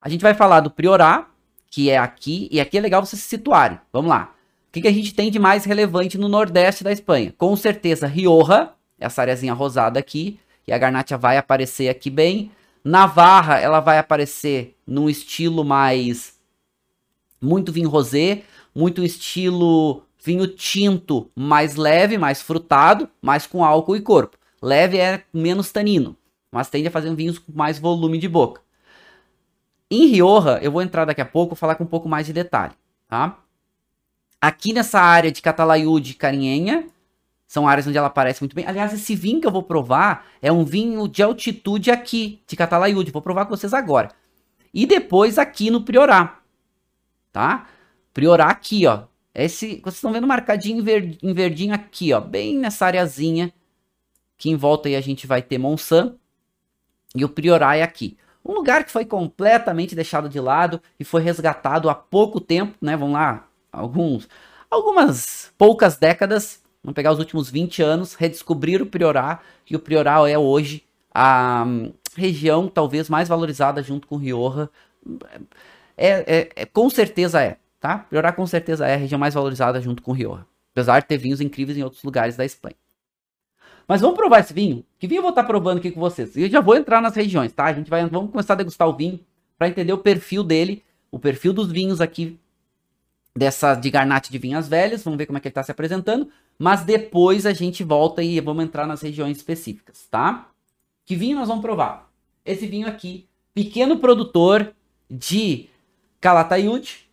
A gente vai falar do Priorat, que é aqui, e aqui é legal vocês se situarem. Vamos lá. O que, que a gente tem de mais relevante no nordeste da Espanha? Com certeza, Rioja, essa areazinha rosada aqui, e a Garnacha vai aparecer aqui bem. Navarra, ela vai aparecer num estilo mais muito vinho rosé, muito estilo Vinho tinto, mais leve, mais frutado, mais com álcool e corpo. Leve é menos tanino, mas tende a fazer vinhos com mais volume de boca. Em Rioja, eu vou entrar daqui a pouco, falar com um pouco mais de detalhe, tá? Aqui nessa área de Catalaiúde e Carinhenha, são áreas onde ela aparece muito bem. Aliás, esse vinho que eu vou provar é um vinho de altitude aqui, de Catalaiúde. Vou provar com vocês agora. E depois aqui no Priorá, tá? Priorá aqui, ó. Esse, vocês estão vendo marcadinho em verdinho aqui, ó. Bem nessa areazinha. Que em volta aí a gente vai ter Monsan. E o Priorá é aqui. Um lugar que foi completamente deixado de lado e foi resgatado há pouco tempo, né? Vamos lá, alguns, algumas poucas décadas Vamos pegar os últimos 20 anos, redescobrir o Priorá, e o Priorá é hoje a um, região talvez mais valorizada junto com Rioja. É, é, é, com certeza é, tá? Priorá com certeza é a região mais valorizada junto com Rioja. Apesar de ter vinhos incríveis em outros lugares da Espanha. Mas vamos provar esse vinho? Que vinho eu vou estar provando aqui com vocês? E eu já vou entrar nas regiões, tá? A gente vai, vamos começar a degustar o vinho para entender o perfil dele, o perfil dos vinhos aqui dessa de Garnate de Vinhas Velhas. Vamos ver como é que ele está se apresentando. Mas depois a gente volta e vamos entrar nas regiões específicas, tá? Que vinho nós vamos provar? Esse vinho aqui, pequeno produtor de Calatayud.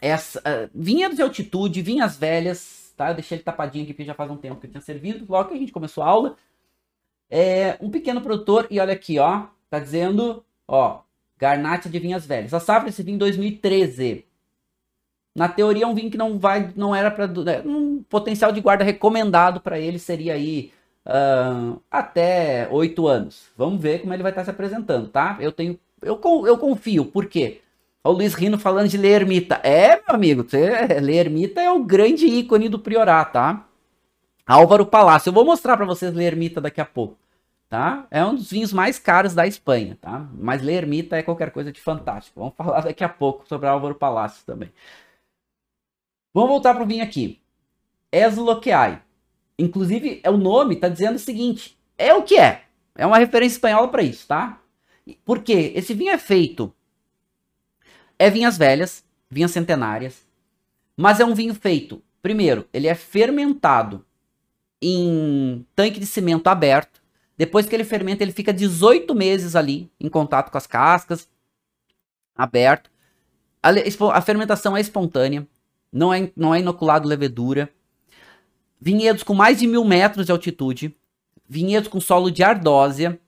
Essa, uh, vinha de altitude, vinhas velhas, tá? Eu deixei ele tapadinho aqui porque já faz um tempo que eu tinha servido, logo que a gente começou a aula. É um pequeno produtor, e olha aqui, ó, tá dizendo, ó, Garnacha de vinhas velhas. A safra desse vinho em 2013. Na teoria, é um vinho que não vai, não era para né, um potencial de guarda recomendado para ele seria aí uh, até oito anos. Vamos ver como ele vai estar se apresentando, tá? Eu tenho, eu, eu confio. Por quê? O Luiz Rino falando de Lermita. É, meu amigo, você, Lermita é o grande ícone do Priorat, tá? Álvaro Palácio. Eu vou mostrar para vocês Lermita daqui a pouco, tá? É um dos vinhos mais caros da Espanha, tá? Mas Lermita é qualquer coisa de fantástico. Vamos falar daqui a pouco sobre Álvaro Palácio também. Vamos voltar para o vinho aqui. Esloqueai. Inclusive, é o nome está dizendo o seguinte: é o que é. É uma referência espanhola para isso, tá? Por quê? Esse vinho é feito. É vinhas velhas, vinhas centenárias. Mas é um vinho feito. Primeiro, ele é fermentado em tanque de cimento aberto. Depois que ele fermenta, ele fica 18 meses ali em contato com as cascas, aberto. A, a fermentação é espontânea não é, não é inoculado levedura. Vinhedos com mais de mil metros de altitude. Vinhedos com solo de ardósia.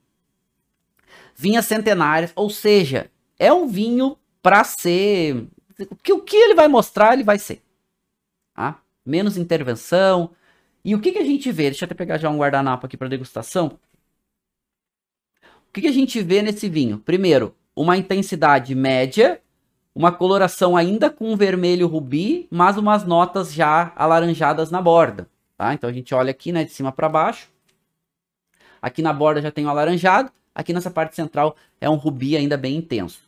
Vinhas centenárias, ou seja, é um vinho para ser. Que, o que ele vai mostrar, ele vai ser. Tá? Menos intervenção. E o que, que a gente vê? Deixa eu até pegar já um guardanapo aqui para degustação. O que, que a gente vê nesse vinho? Primeiro, uma intensidade média uma coloração ainda com vermelho rubi, mas umas notas já alaranjadas na borda, tá? Então a gente olha aqui, né, de cima para baixo. Aqui na borda já tem o alaranjado, aqui nessa parte central é um rubi ainda bem intenso.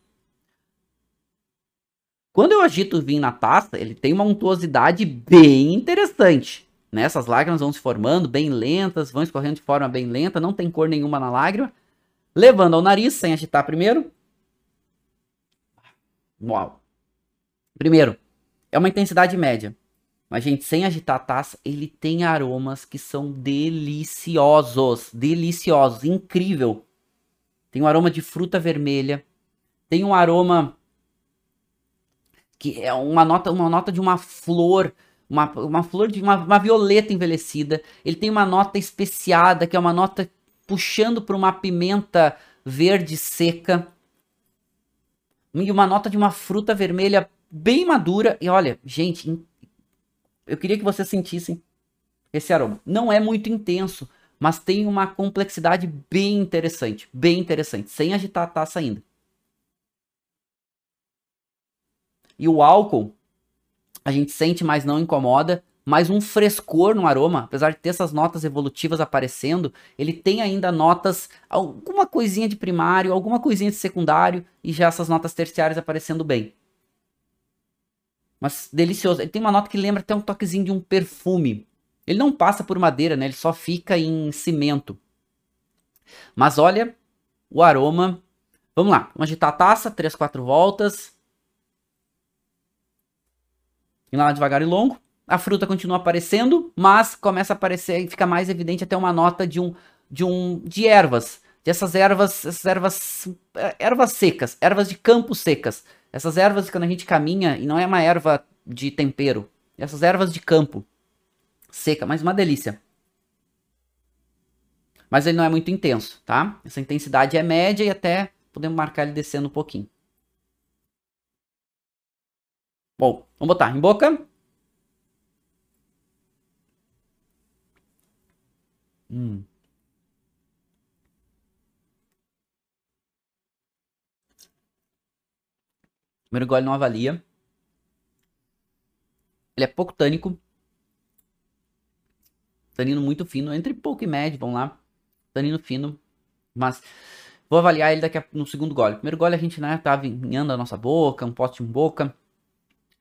Quando eu agito o vinho na taça, ele tem uma untuosidade bem interessante. Né? Essas lágrimas vão se formando bem lentas, vão escorrendo de forma bem lenta, não tem cor nenhuma na lágrima. Levando ao nariz, sem agitar primeiro. Uau. Primeiro, é uma intensidade média. Mas, gente, sem agitar a taça, ele tem aromas que são deliciosos. Deliciosos. Incrível. Tem um aroma de fruta vermelha. Tem um aroma que é uma nota, uma nota de uma flor. Uma, uma flor de uma, uma violeta envelhecida. Ele tem uma nota especiada, que é uma nota puxando para uma pimenta verde seca e uma nota de uma fruta vermelha bem madura. E olha, gente, eu queria que vocês sentissem esse aroma. Não é muito intenso, mas tem uma complexidade bem interessante, bem interessante, sem agitar a taça ainda. E o álcool, a gente sente, mas não incomoda mas um frescor no aroma, apesar de ter essas notas evolutivas aparecendo, ele tem ainda notas, alguma coisinha de primário, alguma coisinha de secundário e já essas notas terciárias aparecendo bem. Mas delicioso. Ele tem uma nota que lembra até um toquezinho de um perfume. Ele não passa por madeira, né? Ele só fica em cimento. Mas olha o aroma. Vamos lá, vamos agitar a taça, 3, 4 voltas. Inalar devagar e longo. A fruta continua aparecendo, mas começa a aparecer e fica mais evidente até uma nota de um de um de ervas, dessas ervas, essas ervas é, ervas secas, ervas de campo secas. Essas ervas quando a gente caminha e não é uma erva de tempero, essas ervas de campo seca, mas uma delícia. Mas ele não é muito intenso, tá? Essa intensidade é média e até podemos marcar ele descendo um pouquinho. Bom, vamos botar em boca. Hum. Primeiro gole não avalia. Ele é pouco tânico. Tanino muito fino. Entre pouco e médio, vamos lá. Tanino fino. Mas vou avaliar ele daqui a, no segundo gole. Primeiro gole a gente, né, tá vinhando a nossa boca, um pote em boca.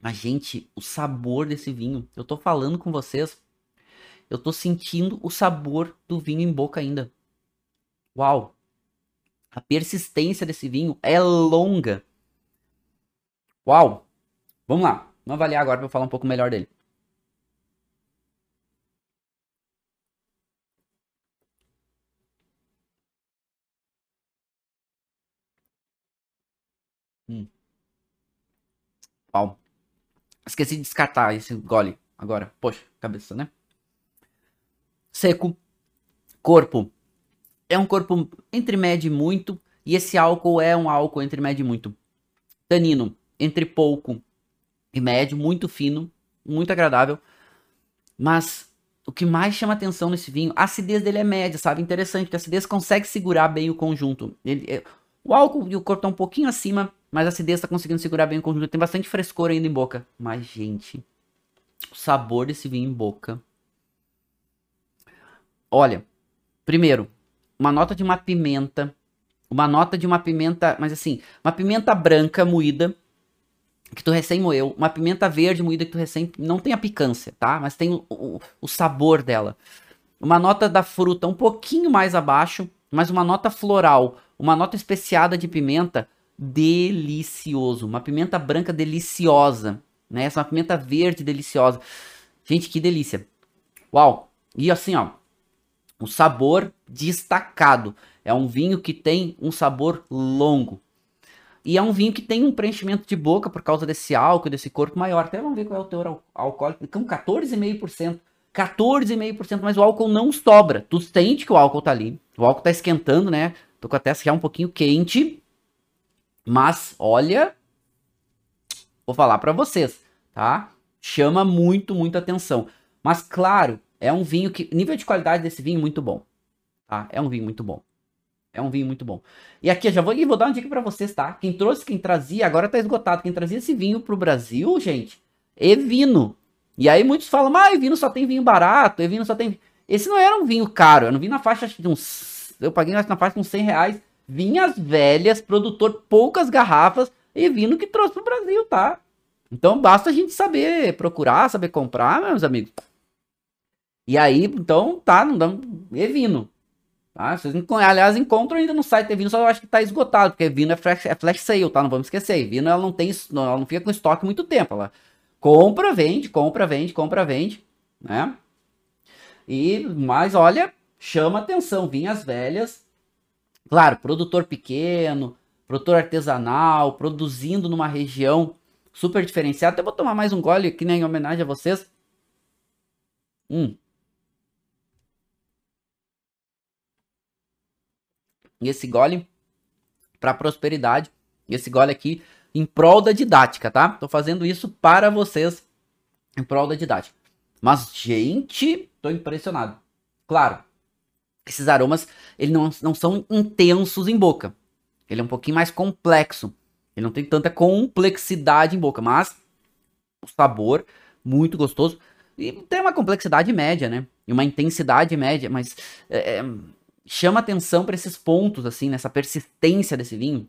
Mas, gente, o sabor desse vinho. Eu tô falando com vocês. Eu tô sentindo o sabor do vinho em boca ainda. Uau! A persistência desse vinho é longa. Uau! Vamos lá. Vamos avaliar agora para falar um pouco melhor dele. Hum. Uau. Esqueci de descartar esse gole agora. Poxa, cabeça, né? Seco. Corpo. É um corpo entre médio e muito. E esse álcool é um álcool entre médio e muito. Tanino. Entre pouco e médio. Muito fino. Muito agradável. Mas o que mais chama atenção nesse vinho, a acidez dele é média, sabe? Interessante, que a acidez consegue segurar bem o conjunto. Ele, é, o álcool e o corpo tá um pouquinho acima, mas a acidez tá conseguindo segurar bem o conjunto. Tem bastante frescor ainda em boca. Mas, gente, o sabor desse vinho em boca. Olha, primeiro, uma nota de uma pimenta. Uma nota de uma pimenta, mas assim, uma pimenta branca moída, que tu recém moeu. Uma pimenta verde moída que tu recém. Não tem a picância, tá? Mas tem o, o, o sabor dela. Uma nota da fruta um pouquinho mais abaixo, mas uma nota floral. Uma nota especiada de pimenta delicioso. Uma pimenta branca deliciosa. Né? Essa é uma pimenta verde deliciosa. Gente, que delícia. Uau. E assim, ó. O sabor destacado. É um vinho que tem um sabor longo. E é um vinho que tem um preenchimento de boca por causa desse álcool, desse corpo maior. Até vamos ver qual é o teor alcoólico. Com 14,5%. 14,5%, mas o álcool não sobra. Tu sente que o álcool tá ali. O álcool tá esquentando, né? Tô com a testa já um pouquinho quente. Mas, olha, vou falar para vocês, tá? Chama muito, muito atenção. Mas, claro, é um vinho que. Nível de qualidade desse vinho muito bom. Tá? É um vinho muito bom. É um vinho muito bom. E aqui eu já vou, vou dar uma dica para vocês, tá? Quem trouxe, quem trazia, agora tá esgotado. Quem trazia esse vinho pro Brasil, gente, Evino. E aí muitos falam, ah, Evino só tem vinho barato, Evino só tem. Esse não era um vinho caro, era um vinho na faixa de uns. Eu paguei na faixa de uns 100 reais vinhas velhas, produtor poucas garrafas e vinho que trouxe pro Brasil, tá? Então basta a gente saber procurar, saber comprar, meus amigos. E aí, então, tá, não dá. É vino. Tá? Vocês, aliás, encontram ainda no site Vino, só eu acho que tá esgotado, porque Vino é flash, é flash sale, tá? Não vamos esquecer. Vino ela não tem, ela não fica com estoque muito tempo. Ela compra, vende, compra, vende, compra, vende, né? E, mas olha, chama atenção, vinhas velhas Claro, produtor pequeno, produtor artesanal, produzindo numa região super diferenciada. Até vou tomar mais um gole aqui, né, em homenagem a vocês. Hum. E esse gole para prosperidade. Esse gole aqui em prol da didática, tá? Tô fazendo isso para vocês em prol da didática. Mas, gente, tô impressionado. Claro, esses aromas ele não, não são intensos em boca. Ele é um pouquinho mais complexo. Ele não tem tanta complexidade em boca, mas o sabor muito gostoso. E tem uma complexidade média, né? E uma intensidade média, mas é, é chama atenção para esses pontos, assim, nessa persistência desse vinho.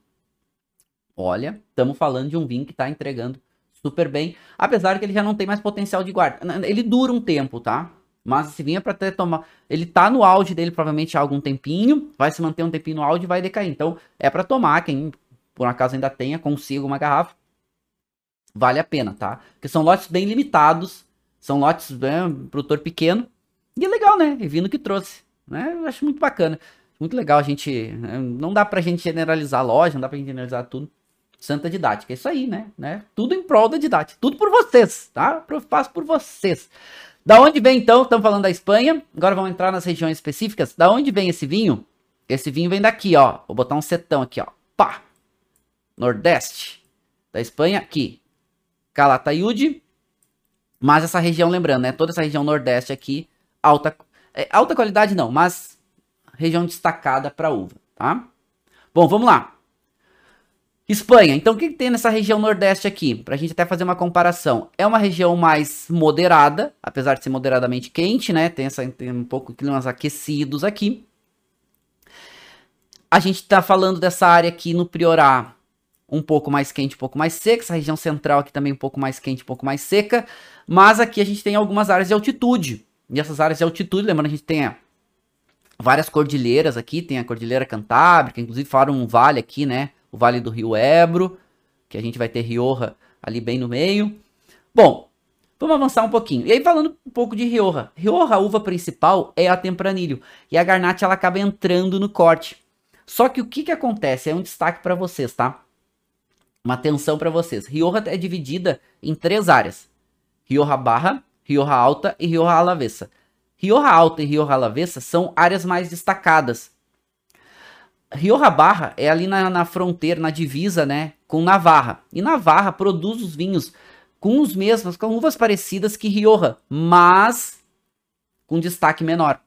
Olha, estamos falando de um vinho que está entregando super bem, apesar que ele já não tem mais potencial de guarda. Ele dura um tempo, tá? Mas esse vinho é para ter tomar. Ele tá no auge dele provavelmente há algum tempinho, vai se manter um tempinho no auge e vai decair. Então é para tomar, quem por acaso ainda tenha, consiga uma garrafa. Vale a pena, tá? Porque são lotes bem limitados. São lotes, né, produtor pequeno. E é legal, né? É vindo que trouxe. Né? Eu acho muito bacana. Muito legal a gente. Né? Não dá pra gente generalizar a loja, não dá pra gente generalizar tudo. Santa didática, é isso aí, né? né? Tudo em prol da didática. Tudo por vocês, tá? Eu faço por vocês. Da onde vem então? Estamos falando da Espanha. Agora vamos entrar nas regiões específicas. Da onde vem esse vinho? Esse vinho vem daqui, ó. Vou botar um setão aqui, ó. Pá! Nordeste da Espanha, aqui. Calatayud. Mas essa região, lembrando, né? Toda essa região Nordeste aqui, alta, é, alta qualidade não, mas região destacada para uva, tá? Bom, vamos lá. Espanha, então o que, que tem nessa região Nordeste aqui? Para a gente até fazer uma comparação. É uma região mais moderada, apesar de ser moderadamente quente, né? Tem, essa, tem um pouco climas aquecidos aqui. A gente está falando dessa área aqui no Priorá, um pouco mais quente, um pouco mais seca. Essa região central aqui também um pouco mais quente, um pouco mais seca. Mas aqui a gente tem algumas áreas de altitude. E essas áreas de altitude, lembrando, a gente tem várias cordilheiras aqui. Tem a Cordilheira Cantábrica, inclusive falaram um vale aqui, né? O Vale do Rio Ebro, que a gente vai ter Rioja ali bem no meio. Bom, vamos avançar um pouquinho. E aí falando um pouco de Rioja. Rioja, a uva principal, é a Tempranilho. E a Garnacha, ela acaba entrando no corte. Só que o que que acontece? É um destaque para vocês, tá? uma atenção para vocês. Rioja é dividida em três áreas: Rioja Barra, Rioja Alta e Rioja Alavesa. Rioja Alta e Rioja Alavesa são áreas mais destacadas. Rioja Barra é ali na, na fronteira, na divisa, né, com Navarra. E Navarra produz os vinhos com os mesmos, com uvas parecidas que Rioja, mas com destaque menor.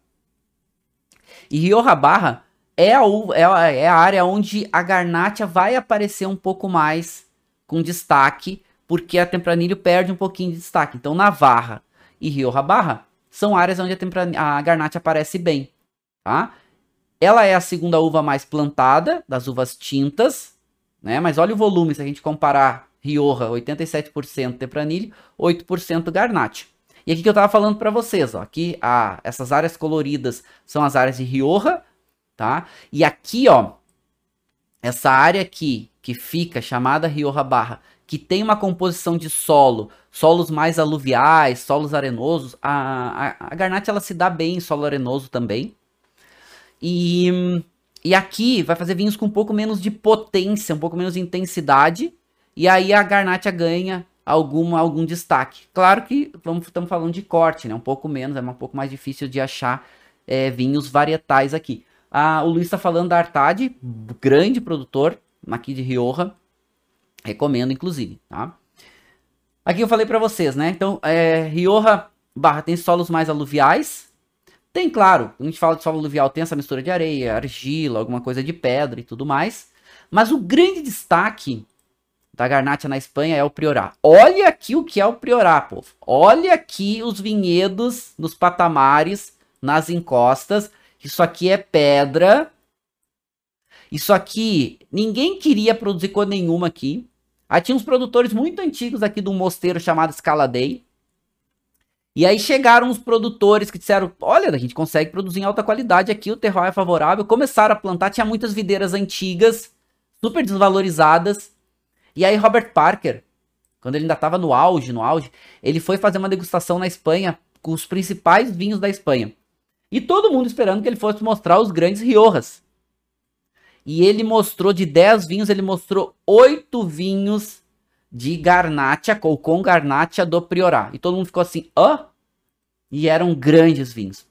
E Rioja Barra é a, é a, é a área onde a Garnacha vai aparecer um pouco mais com destaque, porque a Tempranilho perde um pouquinho de destaque. Então, Navarra e Rioja Barra são áreas onde a, a Garnacha aparece bem, tá? Ela é a segunda uva mais plantada das uvas tintas, né? Mas olha o volume, se a gente comparar Rioja, 87% Tempranilho, 8% Garnacha. E aqui que eu tava falando para vocês, ó, aqui a, essas áreas coloridas são as áreas de Rioja, tá? E aqui, ó, essa área aqui que fica chamada Rioja Barra, que tem uma composição de solo, solos mais aluviais, solos arenosos, a, a, a Garnacha ela se dá bem em solo arenoso também. E, e aqui vai fazer vinhos com um pouco menos de potência, um pouco menos de intensidade, e aí a Garnacha ganha algum, algum destaque. Claro que vamos, estamos falando de corte, né? Um pouco menos, é um pouco mais difícil de achar é, vinhos varietais aqui. Ah, o Luiz está falando da Artade, grande produtor aqui de Rioja. Recomendo, inclusive, tá? Aqui eu falei para vocês, né? Então, é, Rioja barra tem solos mais aluviais. Tem, claro, a gente fala de solo aluvial, tem essa mistura de areia, argila, alguma coisa de pedra e tudo mais. Mas o grande destaque da Garnacha na Espanha é o Priorá. Olha aqui o que é o Priorá, povo. Olha aqui os vinhedos nos patamares, nas encostas. Isso aqui é pedra. Isso aqui, ninguém queria produzir cor nenhuma aqui. Aí tinha uns produtores muito antigos aqui de um mosteiro chamado Escaladei. E aí chegaram os produtores que disseram: Olha, a gente consegue produzir em alta qualidade aqui, o terroir é favorável. Começaram a plantar, tinha muitas videiras antigas, super desvalorizadas. E aí Robert Parker, quando ele ainda estava no auge, no auge, ele foi fazer uma degustação na Espanha com os principais vinhos da Espanha. E todo mundo esperando que ele fosse mostrar os grandes Riojas. E ele mostrou de 10 vinhos, ele mostrou 8 vinhos de Garnacha, ou com Garnacha do Priorá. E todo mundo ficou assim, hã? E eram grandes vinhos.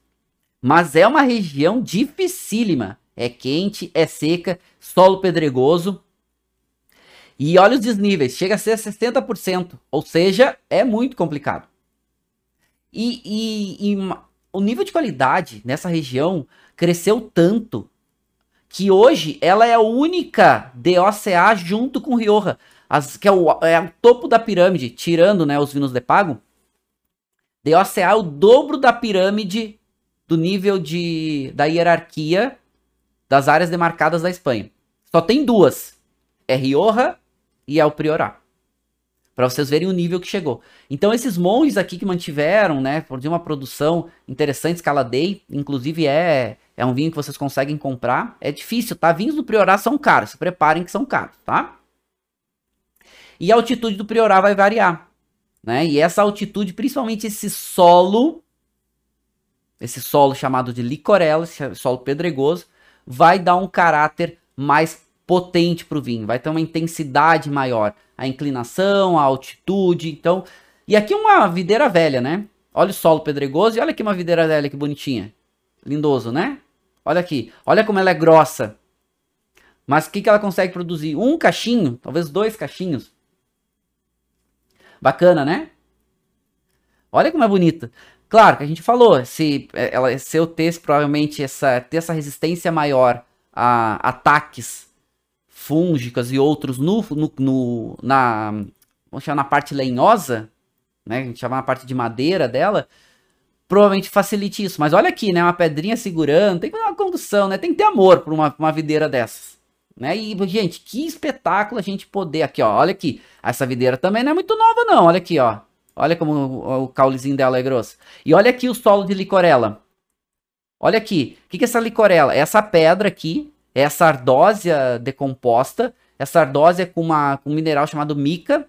Mas é uma região dificílima. É quente, é seca, solo pedregoso. E olha os desníveis, chega a ser 60%. Ou seja, é muito complicado. E, e, e o nível de qualidade nessa região cresceu tanto que hoje ela é a única DOCA junto com Rioja, as, que é o, é o topo da pirâmide, tirando né, os vinos de pago. DOCA é o dobro da pirâmide do nível de, da hierarquia das áreas demarcadas da Espanha. Só tem duas. É Rioja e é o Priorá. Para vocês verem o nível que chegou. Então, esses monges aqui que mantiveram, né, por uma produção interessante, escala day, inclusive é, é um vinho que vocês conseguem comprar. É difícil, tá? Vinhos do Priorá são caros, se preparem que são caros, tá? E a altitude do Priorá vai variar. né? E essa altitude, principalmente esse solo, esse solo chamado de licorella, esse solo pedregoso, vai dar um caráter mais potente para o vinho, vai ter uma intensidade maior, a inclinação, a altitude, então... E aqui uma videira velha, né? Olha o solo pedregoso e olha aqui uma videira velha que bonitinha. Lindoso, né? Olha aqui, olha como ela é grossa. Mas o que, que ela consegue produzir? Um cachinho, talvez dois cachinhos. Bacana, né? Olha como é bonita. Claro que a gente falou, se, é, ela, se eu ter provavelmente essa, ter essa resistência maior a ataques fúngicos e outros no, no, no na, vamos chamar na parte lenhosa, né? A gente chama na parte de madeira dela, provavelmente facilite isso. Mas olha aqui, né? Uma pedrinha segurando, tem que ter uma condução, né? Tem que ter amor por uma, uma videira dessas. Né? E, gente, que espetáculo a gente poder. Aqui, ó. Olha aqui. Essa videira também não é muito nova, não. Olha aqui, ó. Olha como o, o caulezinho dela é grosso. E olha aqui o solo de licorela. Olha aqui. O que, que é essa licorela? Essa pedra aqui, é essa ardósia decomposta. Essa ardósia com, uma, com um mineral chamado mica.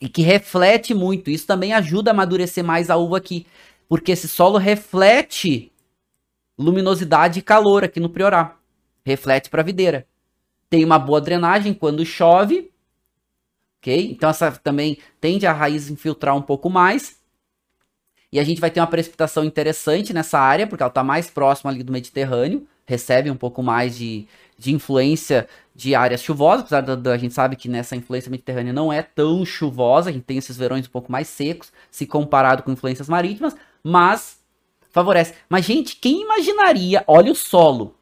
E que reflete muito. Isso também ajuda a amadurecer mais a uva aqui. Porque esse solo reflete luminosidade e calor aqui no Priorá reflete para a videira. Tem uma boa drenagem quando chove, ok? Então essa também tende a raiz infiltrar um pouco mais. E a gente vai ter uma precipitação interessante nessa área, porque ela está mais próxima ali do Mediterrâneo, recebe um pouco mais de, de influência de áreas chuvosas, apesar da, gente sabe que nessa influência mediterrânea não é tão chuvosa, a gente tem esses verões um pouco mais secos, se comparado com influências marítimas, mas favorece. Mas, gente, quem imaginaria, olha o solo,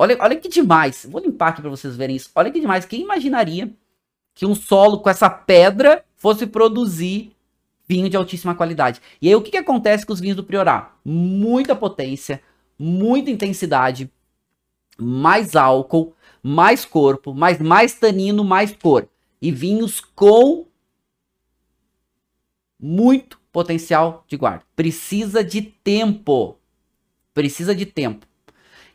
Olha, olha que demais. Vou limpar aqui para vocês verem isso. Olha que demais. Quem imaginaria que um solo com essa pedra fosse produzir vinho de altíssima qualidade? E aí o que, que acontece com os vinhos do Priorá? Muita potência, muita intensidade, mais álcool, mais corpo, mais, mais tanino, mais cor. E vinhos com muito potencial de guarda. Precisa de tempo. Precisa de tempo.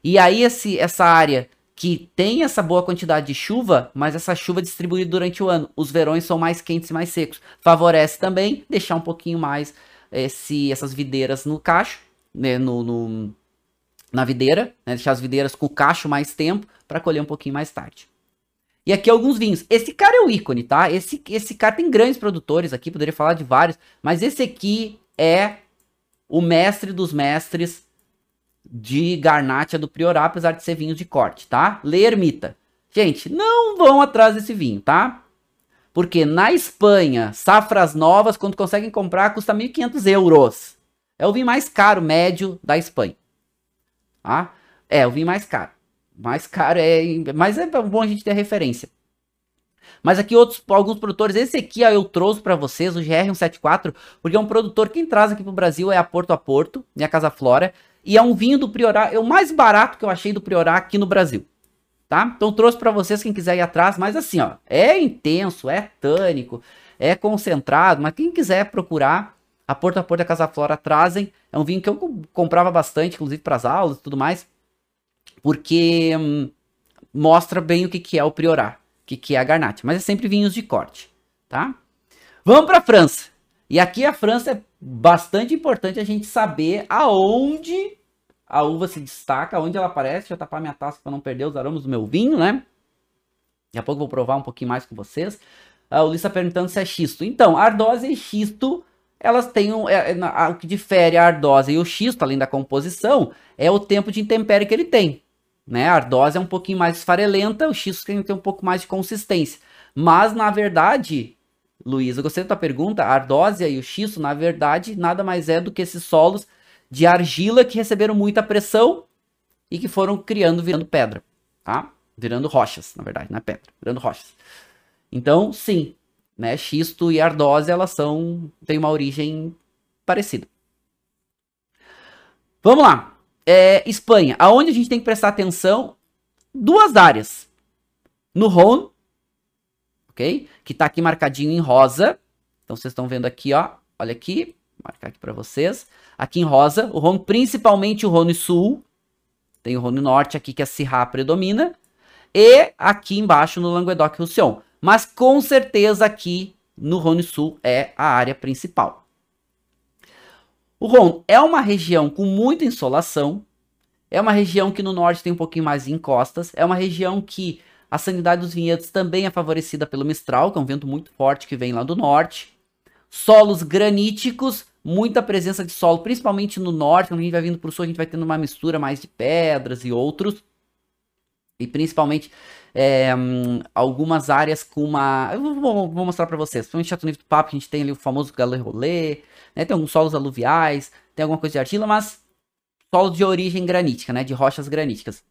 E aí esse, essa área que tem essa boa quantidade de chuva, mas essa chuva distribuída durante o ano, os verões são mais quentes e mais secos. Favorece também deixar um pouquinho mais esse, essas videiras no cacho, né, no, no na videira, né, deixar as videiras com o cacho mais tempo para colher um pouquinho mais tarde. E aqui alguns vinhos. Esse cara é o ícone, tá? Esse, esse cara tem grandes produtores aqui, poderia falar de vários, mas esse aqui é o mestre dos mestres de Garnacha do Priorá, apesar de ser vinho de corte, tá? Lê Ermita. Gente, não vão atrás desse vinho, tá? Porque na Espanha, safras novas, quando conseguem comprar, custa 1.500 euros. É o vinho mais caro, médio, da Espanha. Tá? É, o vinho mais caro. Mais caro é... Mas é bom a gente ter referência. Mas aqui outros, alguns produtores, esse aqui ó, eu trouxe para vocês, o GR174, porque é um produtor, quem traz aqui pro Brasil é a Porto a Porto, minha Casa Flora. E é um vinho do Priorá, é o mais barato que eu achei do Priorá aqui no Brasil. Tá? Então trouxe para vocês quem quiser ir atrás, mas assim, ó, é intenso, é tânico, é concentrado, mas quem quiser procurar, a Porto a Porto da Casa Flora trazem, é um vinho que eu comprava bastante, inclusive para as aulas e tudo mais, porque hum, mostra bem o que, que é o Priorá, o que, que é a Garnacha, mas é sempre vinhos de corte, tá? Vamos para a França. E aqui a França é bastante importante a gente saber aonde a uva se destaca, aonde ela aparece. Deixa eu tapar minha taça para não perder os aromas do meu vinho, né? Daqui a pouco eu vou provar um pouquinho mais com vocês. Uh, o Luiz está perguntando se é xisto. Então, ardose e xisto, elas têm um, é, é, o que difere a ardose e o xisto, além da composição, é o tempo de intempérie que ele tem. Né? A ardose é um pouquinho mais esfarelenta, o xisto tem um pouco mais de consistência. Mas, na verdade, Luiz, eu gostei da tua pergunta. A ardósia e o xisto, na verdade, nada mais é do que esses solos de argila que receberam muita pressão e que foram criando, virando pedra, tá? Virando rochas, na verdade, não é pedra, virando rochas. Então, sim, né? Xisto e ardósia, elas são, têm uma origem parecida. Vamos lá. É, Espanha, aonde a gente tem que prestar atenção? Duas áreas. No Rhône ok? Que tá aqui marcadinho em rosa. Então vocês estão vendo aqui, ó. Olha aqui, vou marcar aqui para vocês. Aqui em rosa, o Rhône, principalmente o Rhône Sul. Tem o Rhône Norte aqui que a Syrah predomina. E aqui embaixo no Languedoc-Roussillon. Mas com certeza aqui no Rhône Sul é a área principal. O Rhône é uma região com muita insolação, é uma região que no norte tem um pouquinho mais de encostas, é uma região que a sanidade dos vinhedos também é favorecida pelo Mistral, que é um vento muito forte que vem lá do norte. Solos graníticos, muita presença de solo, principalmente no norte, quando a gente vai vindo para o sul, a gente vai tendo uma mistura mais de pedras e outros. E principalmente é, algumas áreas com uma. Eu vou, vou mostrar para vocês. Principalmente Chateau Neuf do Papo, a gente tem ali o famoso galé rolê, né? Tem alguns solos aluviais, tem alguma coisa de argila, mas solos de origem granítica, né? De rochas graníticas.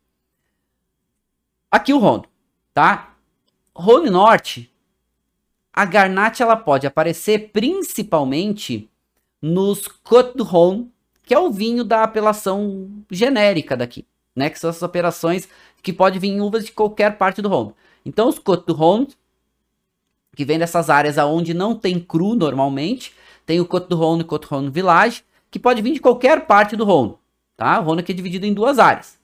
Aqui o Rhône, tá? Rhône Norte, a garnate ela pode aparecer principalmente nos Côte du Rhône, que é o vinho da apelação genérica daqui, né? Que são essas operações que pode vir uvas de qualquer parte do Rhône. Então, os du Rhône, que vem dessas áreas aonde não tem cru normalmente, tem o Côte du Rhône e Côte du Rhône Village, que pode vir de qualquer parte do Rhône, tá? O Rhône aqui é dividido em duas áreas.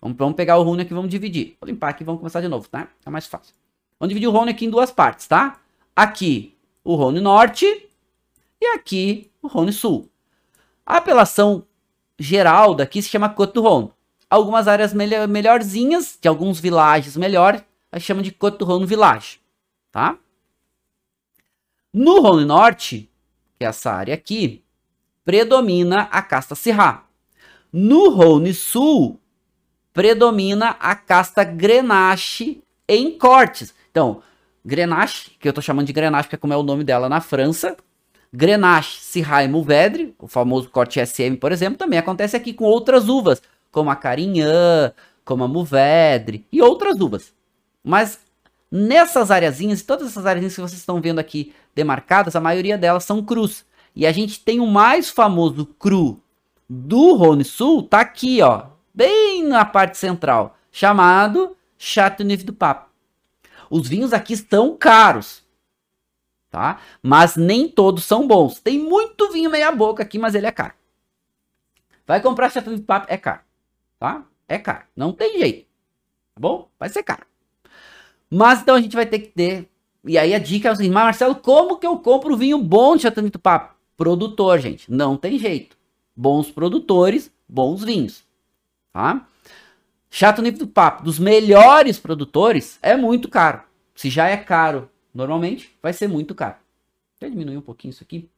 Vamos, vamos pegar o Rhône aqui e vamos dividir. Vou limpar aqui e vamos começar de novo, tá? É mais fácil. Vamos dividir o Rhône aqui em duas partes, tá? Aqui, o Rhône Norte e aqui, o Rhône Sul. A apelação geral daqui se chama Côte du Rhône algumas áreas melhor, melhorzinhas, de alguns villages melhor, a chama de Rhône Village, tá? No Rhône Norte, que é essa área aqui, predomina a casta Syrah. No Rhône Sul, predomina a casta Grenache em cortes. Então, Grenache, que eu tô chamando de Grenache porque é como é o nome dela na França, Grenache, Syrah e Mourvèdre, o famoso corte SM, por exemplo, também acontece aqui com outras uvas, como a Carinhã, como a Mourvedre e outras uvas. Mas nessas areazinhas, todas essas areazinhas que vocês estão vendo aqui demarcadas, a maioria delas são crus. E a gente tem o mais famoso cru do Rhône Sul, tá aqui, ó, bem na parte central, chamado Chateauneuf du Pape. Os vinhos aqui estão caros, tá? Mas nem todos são bons. Tem muito vinho meia boca aqui, mas ele é caro. Vai comprar Chateauneuf du Pape, é caro tá? É caro, não tem jeito, tá bom? Vai ser caro. Mas então a gente vai ter que ter, e aí a dica é o seguinte, mas Marcelo, como que eu compro vinho bom de Chateauneuf do Papo? Produtor, gente, não tem jeito. Bons produtores, bons vinhos, tá? Chateauneuf do Papo, dos melhores produtores, é muito caro. Se já é caro normalmente, vai ser muito caro. Eu diminuir um pouquinho isso aqui.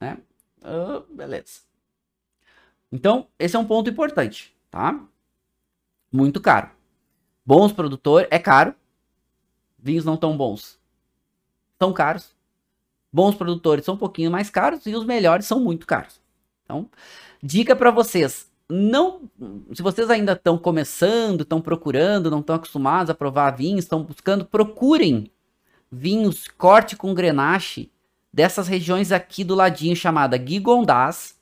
Né? Oh, beleza. Então, esse é um ponto importante, tá? Muito caro. Bons produtores, é caro. Vinhos não tão bons. São caros. Bons produtores são um pouquinho mais caros e os melhores são muito caros. Então, dica para vocês, não, se vocês ainda estão começando, estão procurando, não estão acostumados a provar vinhos, estão buscando, procurem vinhos corte com grenache dessas regiões aqui do ladinho chamada Gigondás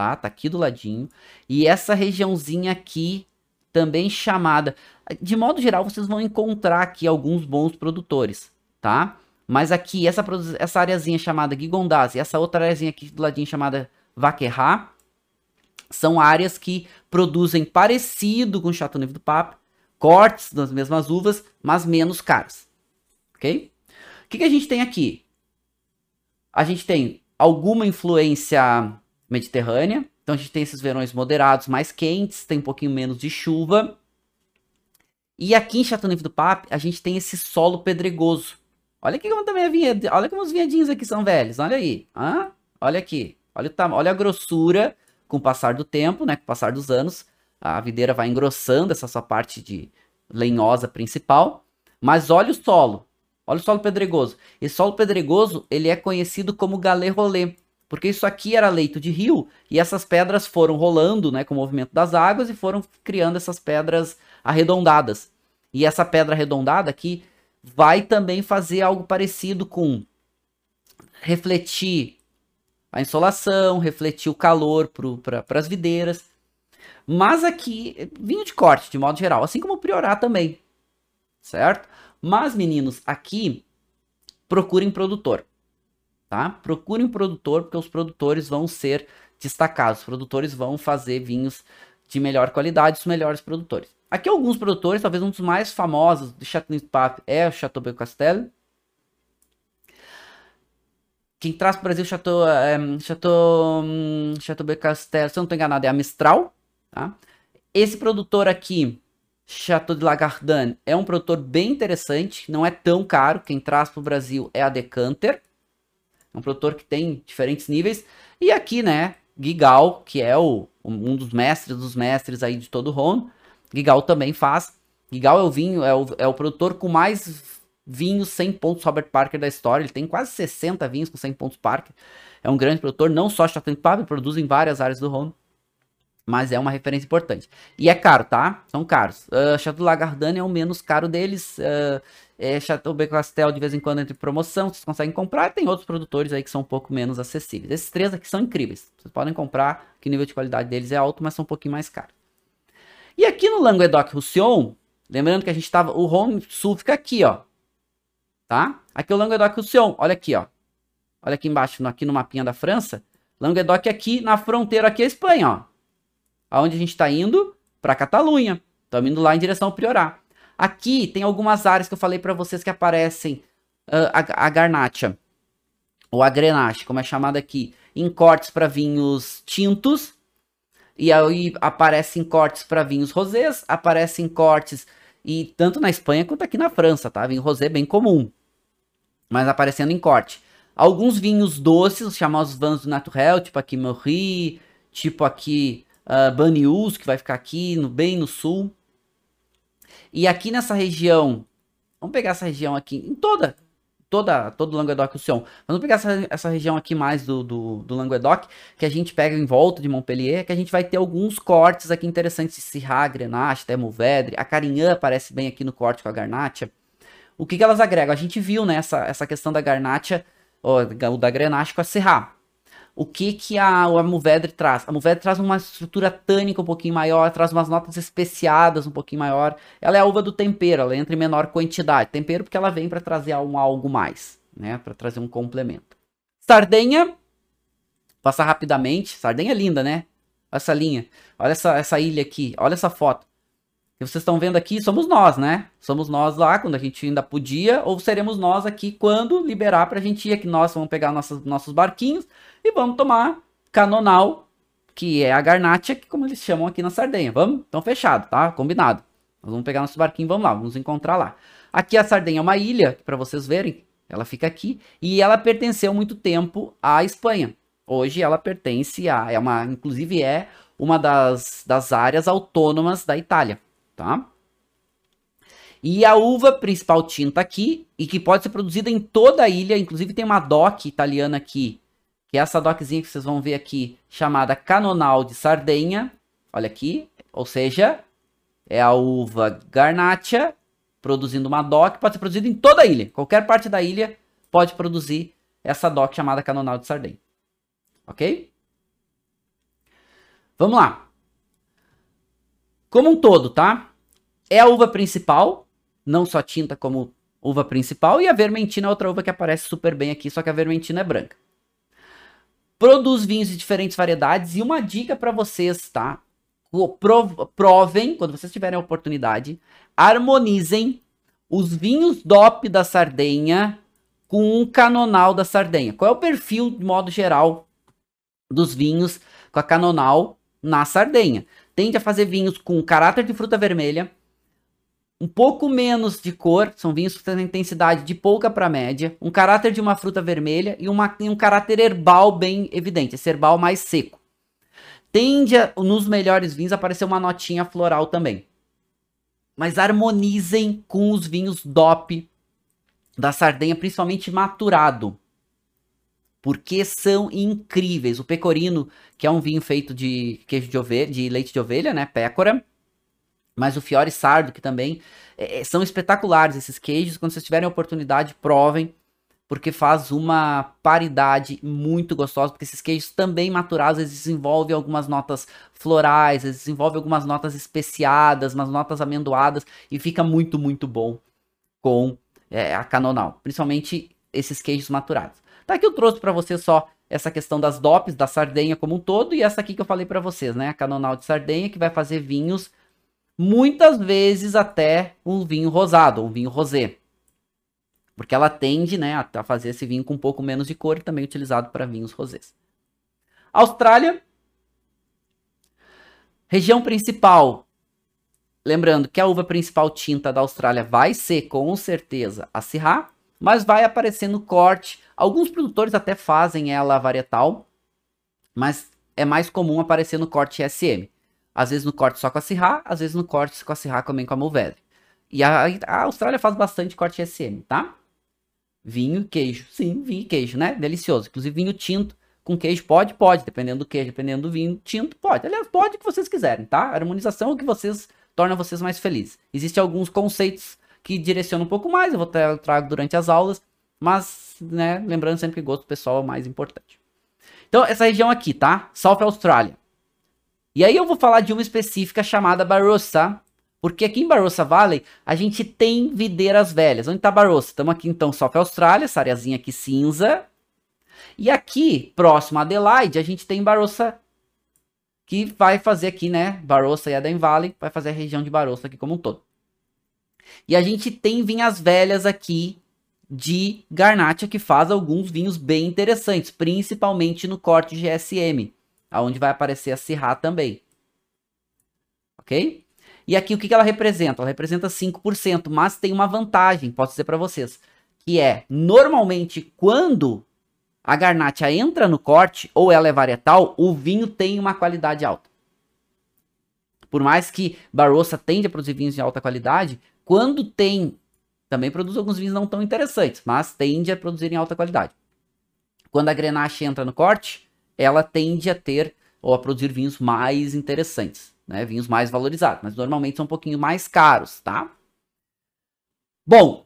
tá? Tá aqui do ladinho. E essa regiãozinha aqui, também chamada... De modo geral, vocês vão encontrar aqui alguns bons produtores, tá? Mas aqui, essa, essa areazinha chamada Gigondás e essa outra areazinha aqui do ladinho chamada Vaquerra, são áreas que produzem parecido com o Chateauneuf do Pape, cortes das mesmas uvas, mas menos caros, ok? O que, que a gente tem aqui? A gente tem alguma influência mediterrânea. Então a gente tem esses verões moderados, mais quentes, tem um pouquinho menos de chuva. E aqui em Chateauneuf do Pape, a gente tem esse solo pedregoso. Olha aqui como também é vinhede... Olha como os vinhedinhos aqui são velhos. Olha aí. Hã? Olha aqui. Olha, o tam... Olha a grossura com o passar do tempo, né? Com o passar dos anos. A videira vai engrossando essa sua parte de lenhosa principal. Mas olha o solo. Olha o solo pedregoso. Esse solo pedregoso, ele é conhecido como galé rolê. Porque isso aqui era leito de rio e essas pedras foram rolando, né, com o movimento das águas e foram criando essas pedras arredondadas. E essa pedra arredondada aqui vai também fazer algo parecido com refletir a insolação, refletir o calor para as videiras. Mas aqui, vinho de corte, de modo geral, assim como o Priorá também, certo? Mas, meninos, aqui, procurem produtor tá? Procure um produtor, porque os produtores vão ser destacados. Os produtores vão fazer vinhos de melhor qualidade, os melhores produtores. Aqui alguns produtores, talvez um dos mais famosos de Chateauneuf Pape é o Chateaubriand Castel. quem traz para o Brasil Chateau, é, Chateau, hum, Chateau Becastel, se eu não estou enganado, é a Mistral, tá? Esse produtor aqui, Chateau de Lagardin, é um produtor bem interessante, não é tão caro, quem traz para o Brasil é a Decanter, é um produtor que tem diferentes níveis, e aqui, né, Gigal, que é o, um dos mestres dos mestres aí de todo o Rhône, Gigal também faz, Gigal é o vinho, é o, é o produtor com mais vinhos 100 pontos Robert Parker da história. Ele tem quase 60 vinhos com 100 pontos Parker. É um grande produtor, não só Chateau de Pave, produz em várias áreas do Rhône. Mas é uma referência importante. E é caro, tá? São caros. Uh, Chateau Lagardane é o menos caro deles. Uh, é Chateau Becastel de vez em quando entre promoção, vocês conseguem comprar. Tem outros produtores aí que são um pouco menos acessíveis. Esses três aqui são incríveis. Vocês podem comprar, que o nível de qualidade deles é alto, mas são um pouquinho mais caros. E aqui no Languedoc-Roussillon, lembrando que a gente estava... O Rhône Sul fica aqui, ó tá? Aqui é o Languedoc-Roussillon, olha aqui, ó. Olha aqui embaixo, aqui no mapinha da França. Languedoc aqui, na fronteira aqui é a Espanha, ó. Aonde a gente está indo? Para Catalunha. Estamos indo lá em direção ao Priorat. Aqui tem algumas áreas que eu falei para vocês que aparecem uh, a, a Garnacha, ou a Grenache, como é chamada aqui, em cortes para vinhos tintos. E aí aparecem cortes para vinhos rosés, aparecem cortes e tanto na Espanha quanto aqui na França, tá? Vinho rosé bem comum mas aparecendo em corte. Alguns vinhos doces, os chamados vans do Naturel, tipo aqui Morri, tipo aqui uh, Banius, que vai ficar aqui no, bem no sul. E aqui nessa região, vamos pegar essa região aqui, em toda, toda, todo o Languedoc-Roussillon. Vamos pegar essa, essa região aqui mais do, do, do, Languedoc, que a gente pega em volta de Montpellier, que a gente vai ter alguns cortes aqui interessantes, Syrah, Grenache, até Mourvedre. A Carignan aparece bem aqui no corte com a Garnacha. O que, que elas agregam? A gente viu né, essa, questão da Garnacha, ou da Grenache com a Serra. O que que a, a Mourvedre traz? A Mourvedre traz uma estrutura tânica um pouquinho maior, traz umas notas especiadas um pouquinho maior. Ela é a uva do tempero, ela entra em menor quantidade. Tempero porque ela vem para trazer um algo mais, né? Para trazer um complemento. Sardenha, passar rapidamente. Sardenha é linda, né? Essa linha. Olha essa, essa ilha aqui, olha essa foto que vocês estão vendo aqui somos nós, né? Somos nós lá quando a gente ainda podia, ou seremos nós aqui quando liberar pra gente ir aqui. Nós vamos pegar nossos, nossos barquinhos e vamos tomar canonal, que é a garnacha, que como eles chamam aqui na Sardenha. Vamos? Então fechado, tá? Combinado. Nós vamos pegar nosso barquinho, vamos lá, vamos encontrar lá. Aqui a Sardenha é uma ilha, para vocês verem. Ela fica aqui e ela pertenceu muito tempo à Espanha. Hoje ela pertence a, é uma, inclusive é uma das, das áreas autônomas da Itália tá? E a uva principal tinta aqui, e que pode ser produzida em toda a ilha, inclusive tem uma DOC italiana aqui, que é essa DOCzinha que vocês vão ver aqui, chamada Canonal de Sardenha, olha aqui, ou seja, é a uva Garnacha, produzindo uma DOC, pode ser produzida em toda a ilha, qualquer parte da ilha pode produzir essa DOC chamada Canonal de Sardenha, ok? Vamos lá. Como um todo, tá? é a uva principal, não só tinta como uva principal, e a vermentina é outra uva que aparece super bem aqui, só que a vermentina é branca. Produz vinhos de diferentes variedades e uma dica para vocês, tá? Provem, quando vocês tiverem a oportunidade, harmonizem os vinhos DOP da Sardenha com um canonal da Sardenha. Qual é o perfil, de modo geral, dos vinhos com a canonal na Sardenha? Tende a fazer vinhos com caráter de fruta vermelha, um pouco menos de cor, são vinhos que têm intensidade de pouca para média, um caráter de uma fruta vermelha e, uma, e um caráter herbal bem evidente, esse herbal mais seco. Tende a, nos melhores vinhos a aparecer uma notinha floral também. Mas harmonizem com os vinhos DOP da Sardenha, principalmente maturado. Porque são incríveis. O pecorino, que é um vinho feito de queijo de ovelha, de leite de ovelha, né, pécora, mas o Fiore Sardo, que também é, é, são espetaculares esses queijos. Quando vocês tiverem a oportunidade, provem, porque faz uma paridade muito gostosa, porque esses queijos também maturados, eles desenvolvem algumas notas florais, eles desenvolvem algumas notas especiadas, umas notas amendoadas, e fica muito, muito bom com é, a canonal, principalmente esses queijos maturados. Tá aqui eu trouxe para vocês só essa questão das DOPs, da Sardenha como um todo, e essa aqui que eu falei para vocês, né, a canonal de Sardenha, que vai fazer vinhos muitas vezes até um vinho rosado, um vinho rosé. Porque ela tende, né, a fazer esse vinho com um pouco menos de cor e também utilizado para vinhos rosés. Austrália. Região principal. Lembrando que a uva principal tinta da Austrália vai ser com certeza a Syrah, mas vai aparecer no corte. Alguns produtores até fazem ela varietal, mas é mais comum aparecer no corte SM. Às vezes no corte só com a Syrah, às vezes no corte com a Syrah também com a Mourvèdre. E a, a Austrália faz bastante corte SM, tá? Vinho queijo. Sim, vinho e queijo, né? Delicioso. Inclusive vinho tinto com queijo pode? Pode. Dependendo do queijo, dependendo do vinho tinto, pode. Aliás, pode o que vocês quiserem, tá? A harmonização é o que vocês torna vocês mais felizes. Existem alguns conceitos que direcionam um pouco mais, eu vou tra trago durante as aulas, mas, né, lembrando sempre que gosto pessoal é o mais importante. Então, essa região aqui, tá? South Austrália. E aí eu vou falar de uma específica chamada Barossa, porque aqui em Barossa Valley a gente tem videiras velhas. Onde tá Barossa? Estamos aqui então South Austrália, essa areazinha aqui cinza. E aqui, próximo a Adelaide, a gente tem Barossa, que vai fazer aqui, né? Barossa e Eden Valley, vai fazer a região de Barossa aqui como um todo. E a gente tem vinhas velhas aqui de Garnacha que faz alguns vinhos bem interessantes, principalmente no corte GSM, aonde vai aparecer a Syrah também. Ok? E aqui o que, que ela representa? Ela representa 5%, mas tem uma vantagem, posso dizer para vocês, que é, normalmente, quando a Garnacha entra no corte, ou ela é varietal, o vinho tem uma qualidade alta. Por mais que Barossa tende a produzir vinhos de alta qualidade, quando tem, também produz alguns vinhos não tão interessantes, mas tende a produzir em alta qualidade. Quando a Grenache entra no corte, ela tende a ter ou a produzir vinhos mais interessantes né? Vinhos mais valorizados, mas normalmente são um pouquinho mais caros, tá? Bom,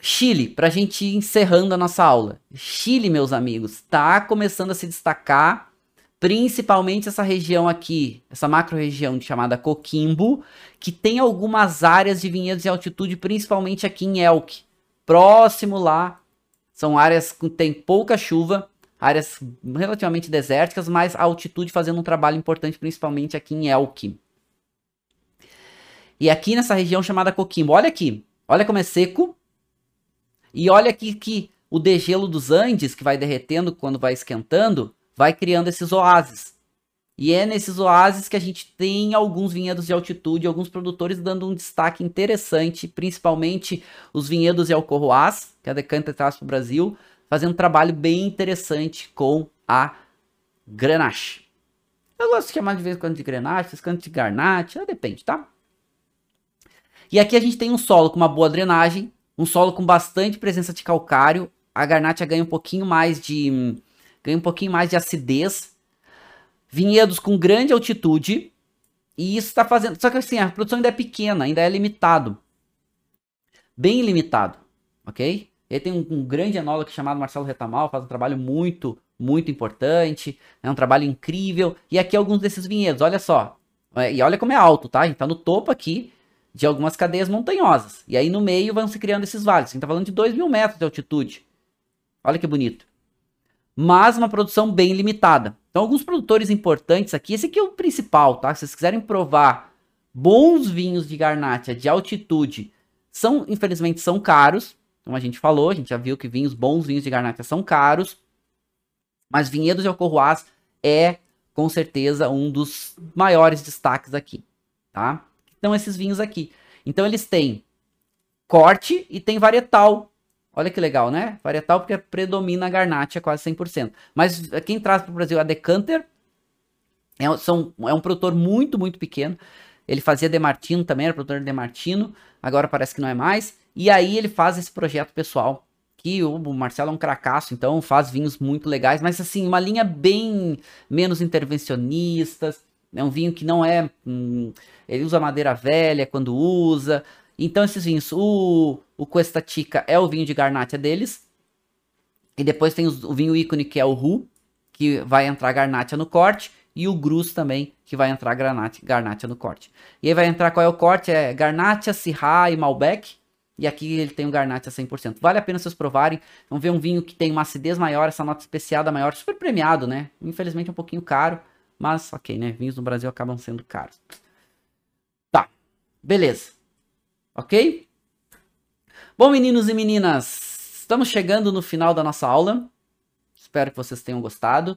Chile, para a gente ir encerrando a nossa aula. Chile, meus amigos, está começando a se destacar, principalmente essa região aqui, essa macro-região chamada Coquimbo, que tem algumas áreas de vinhedos de altitude, principalmente aqui em Elk. Próximo lá, são áreas que tem pouca chuva, áreas relativamente desérticas, mas a altitude fazendo um trabalho importante, principalmente aqui em Elk. E aqui nessa região chamada Coquimbo, olha aqui, olha como é seco, e olha aqui que o degelo dos Andes, que vai derretendo quando vai esquentando, vai criando esses oásis. E é nesses oásis que a gente tem alguns vinhedos de altitude, alguns produtores dando um destaque interessante, principalmente os vinhedos de Alcorroás, que a Decanta traz para o Brasil, fazendo um trabalho bem interessante com a Grenache. Eu gosto de chamar de vez em quando de Grenache, em quando de Garnache, depende, tá? E aqui a gente tem um solo com uma boa drenagem, um solo com bastante presença de calcário. A Garnacha ganha um pouquinho mais de ganha um pouquinho mais de acidez. Vinhedos com grande altitude. E isso está fazendo. Só que assim, a produção ainda é pequena, ainda é limitado. Bem limitado, ok? Ele tem um, um grande enólogo chamado Marcelo Retamal, faz um trabalho muito, muito importante, é um trabalho incrível. E aqui alguns desses vinhedos, olha só. É, e olha como é alto, tá? A gente tá no topo aqui de algumas cadeias montanhosas. E aí no meio vão se criando esses vales. A gente tá falando de 2 mil metros de altitude. Olha que bonito. Mas uma produção bem limitada. Então, alguns produtores importantes aqui, esse aqui é o principal, tá? Se vocês quiserem provar bons vinhos de Garnacha de altitude, são, infelizmente, são caros. Como a gente falou, a gente já viu que vinhos, bons vinhos de Garnacha são caros. Mas Vinhedos de Alcorroás é, com certeza, um dos maiores destaques aqui, tá? Então, esses vinhos aqui. Então, eles têm corte e tem varietal. Olha que legal, né? Varietal porque predomina a Garnacha quase 100%. Mas quem traz para o Brasil é a Decanter. É, são, é um produtor muito, muito pequeno. Ele fazia Demartino também, era produtor de Demartino. Agora parece que não é mais. E aí ele faz esse projeto pessoal, que o Marcelo é um cracaço, então faz vinhos muito legais, mas assim, uma linha bem menos intervencionistas, é um vinho que não é... Hum, ele usa madeira velha quando usa, então esses vinhos, o, o Cuesta Chica é o vinho de garnacha deles, e depois tem o vinho ícone que é o Ru, que vai entrar garnacha no corte, e o Grus também, que vai entrar garnacha, garnacha no corte. E aí vai entrar qual é o corte? É garnacha, Syrah e Malbec, e aqui ele tem o Garnacha 100%. Vale a pena vocês provarem. Vamos ver um vinho que tem uma acidez maior, essa nota especiada maior, super premiado, né? Infelizmente é um pouquinho caro, mas ok, né? Vinhos no Brasil acabam sendo caros. Tá, beleza. Ok? Bom, meninos e meninas, Estamos chegando no final da nossa aula. Espero que vocês tenham gostado.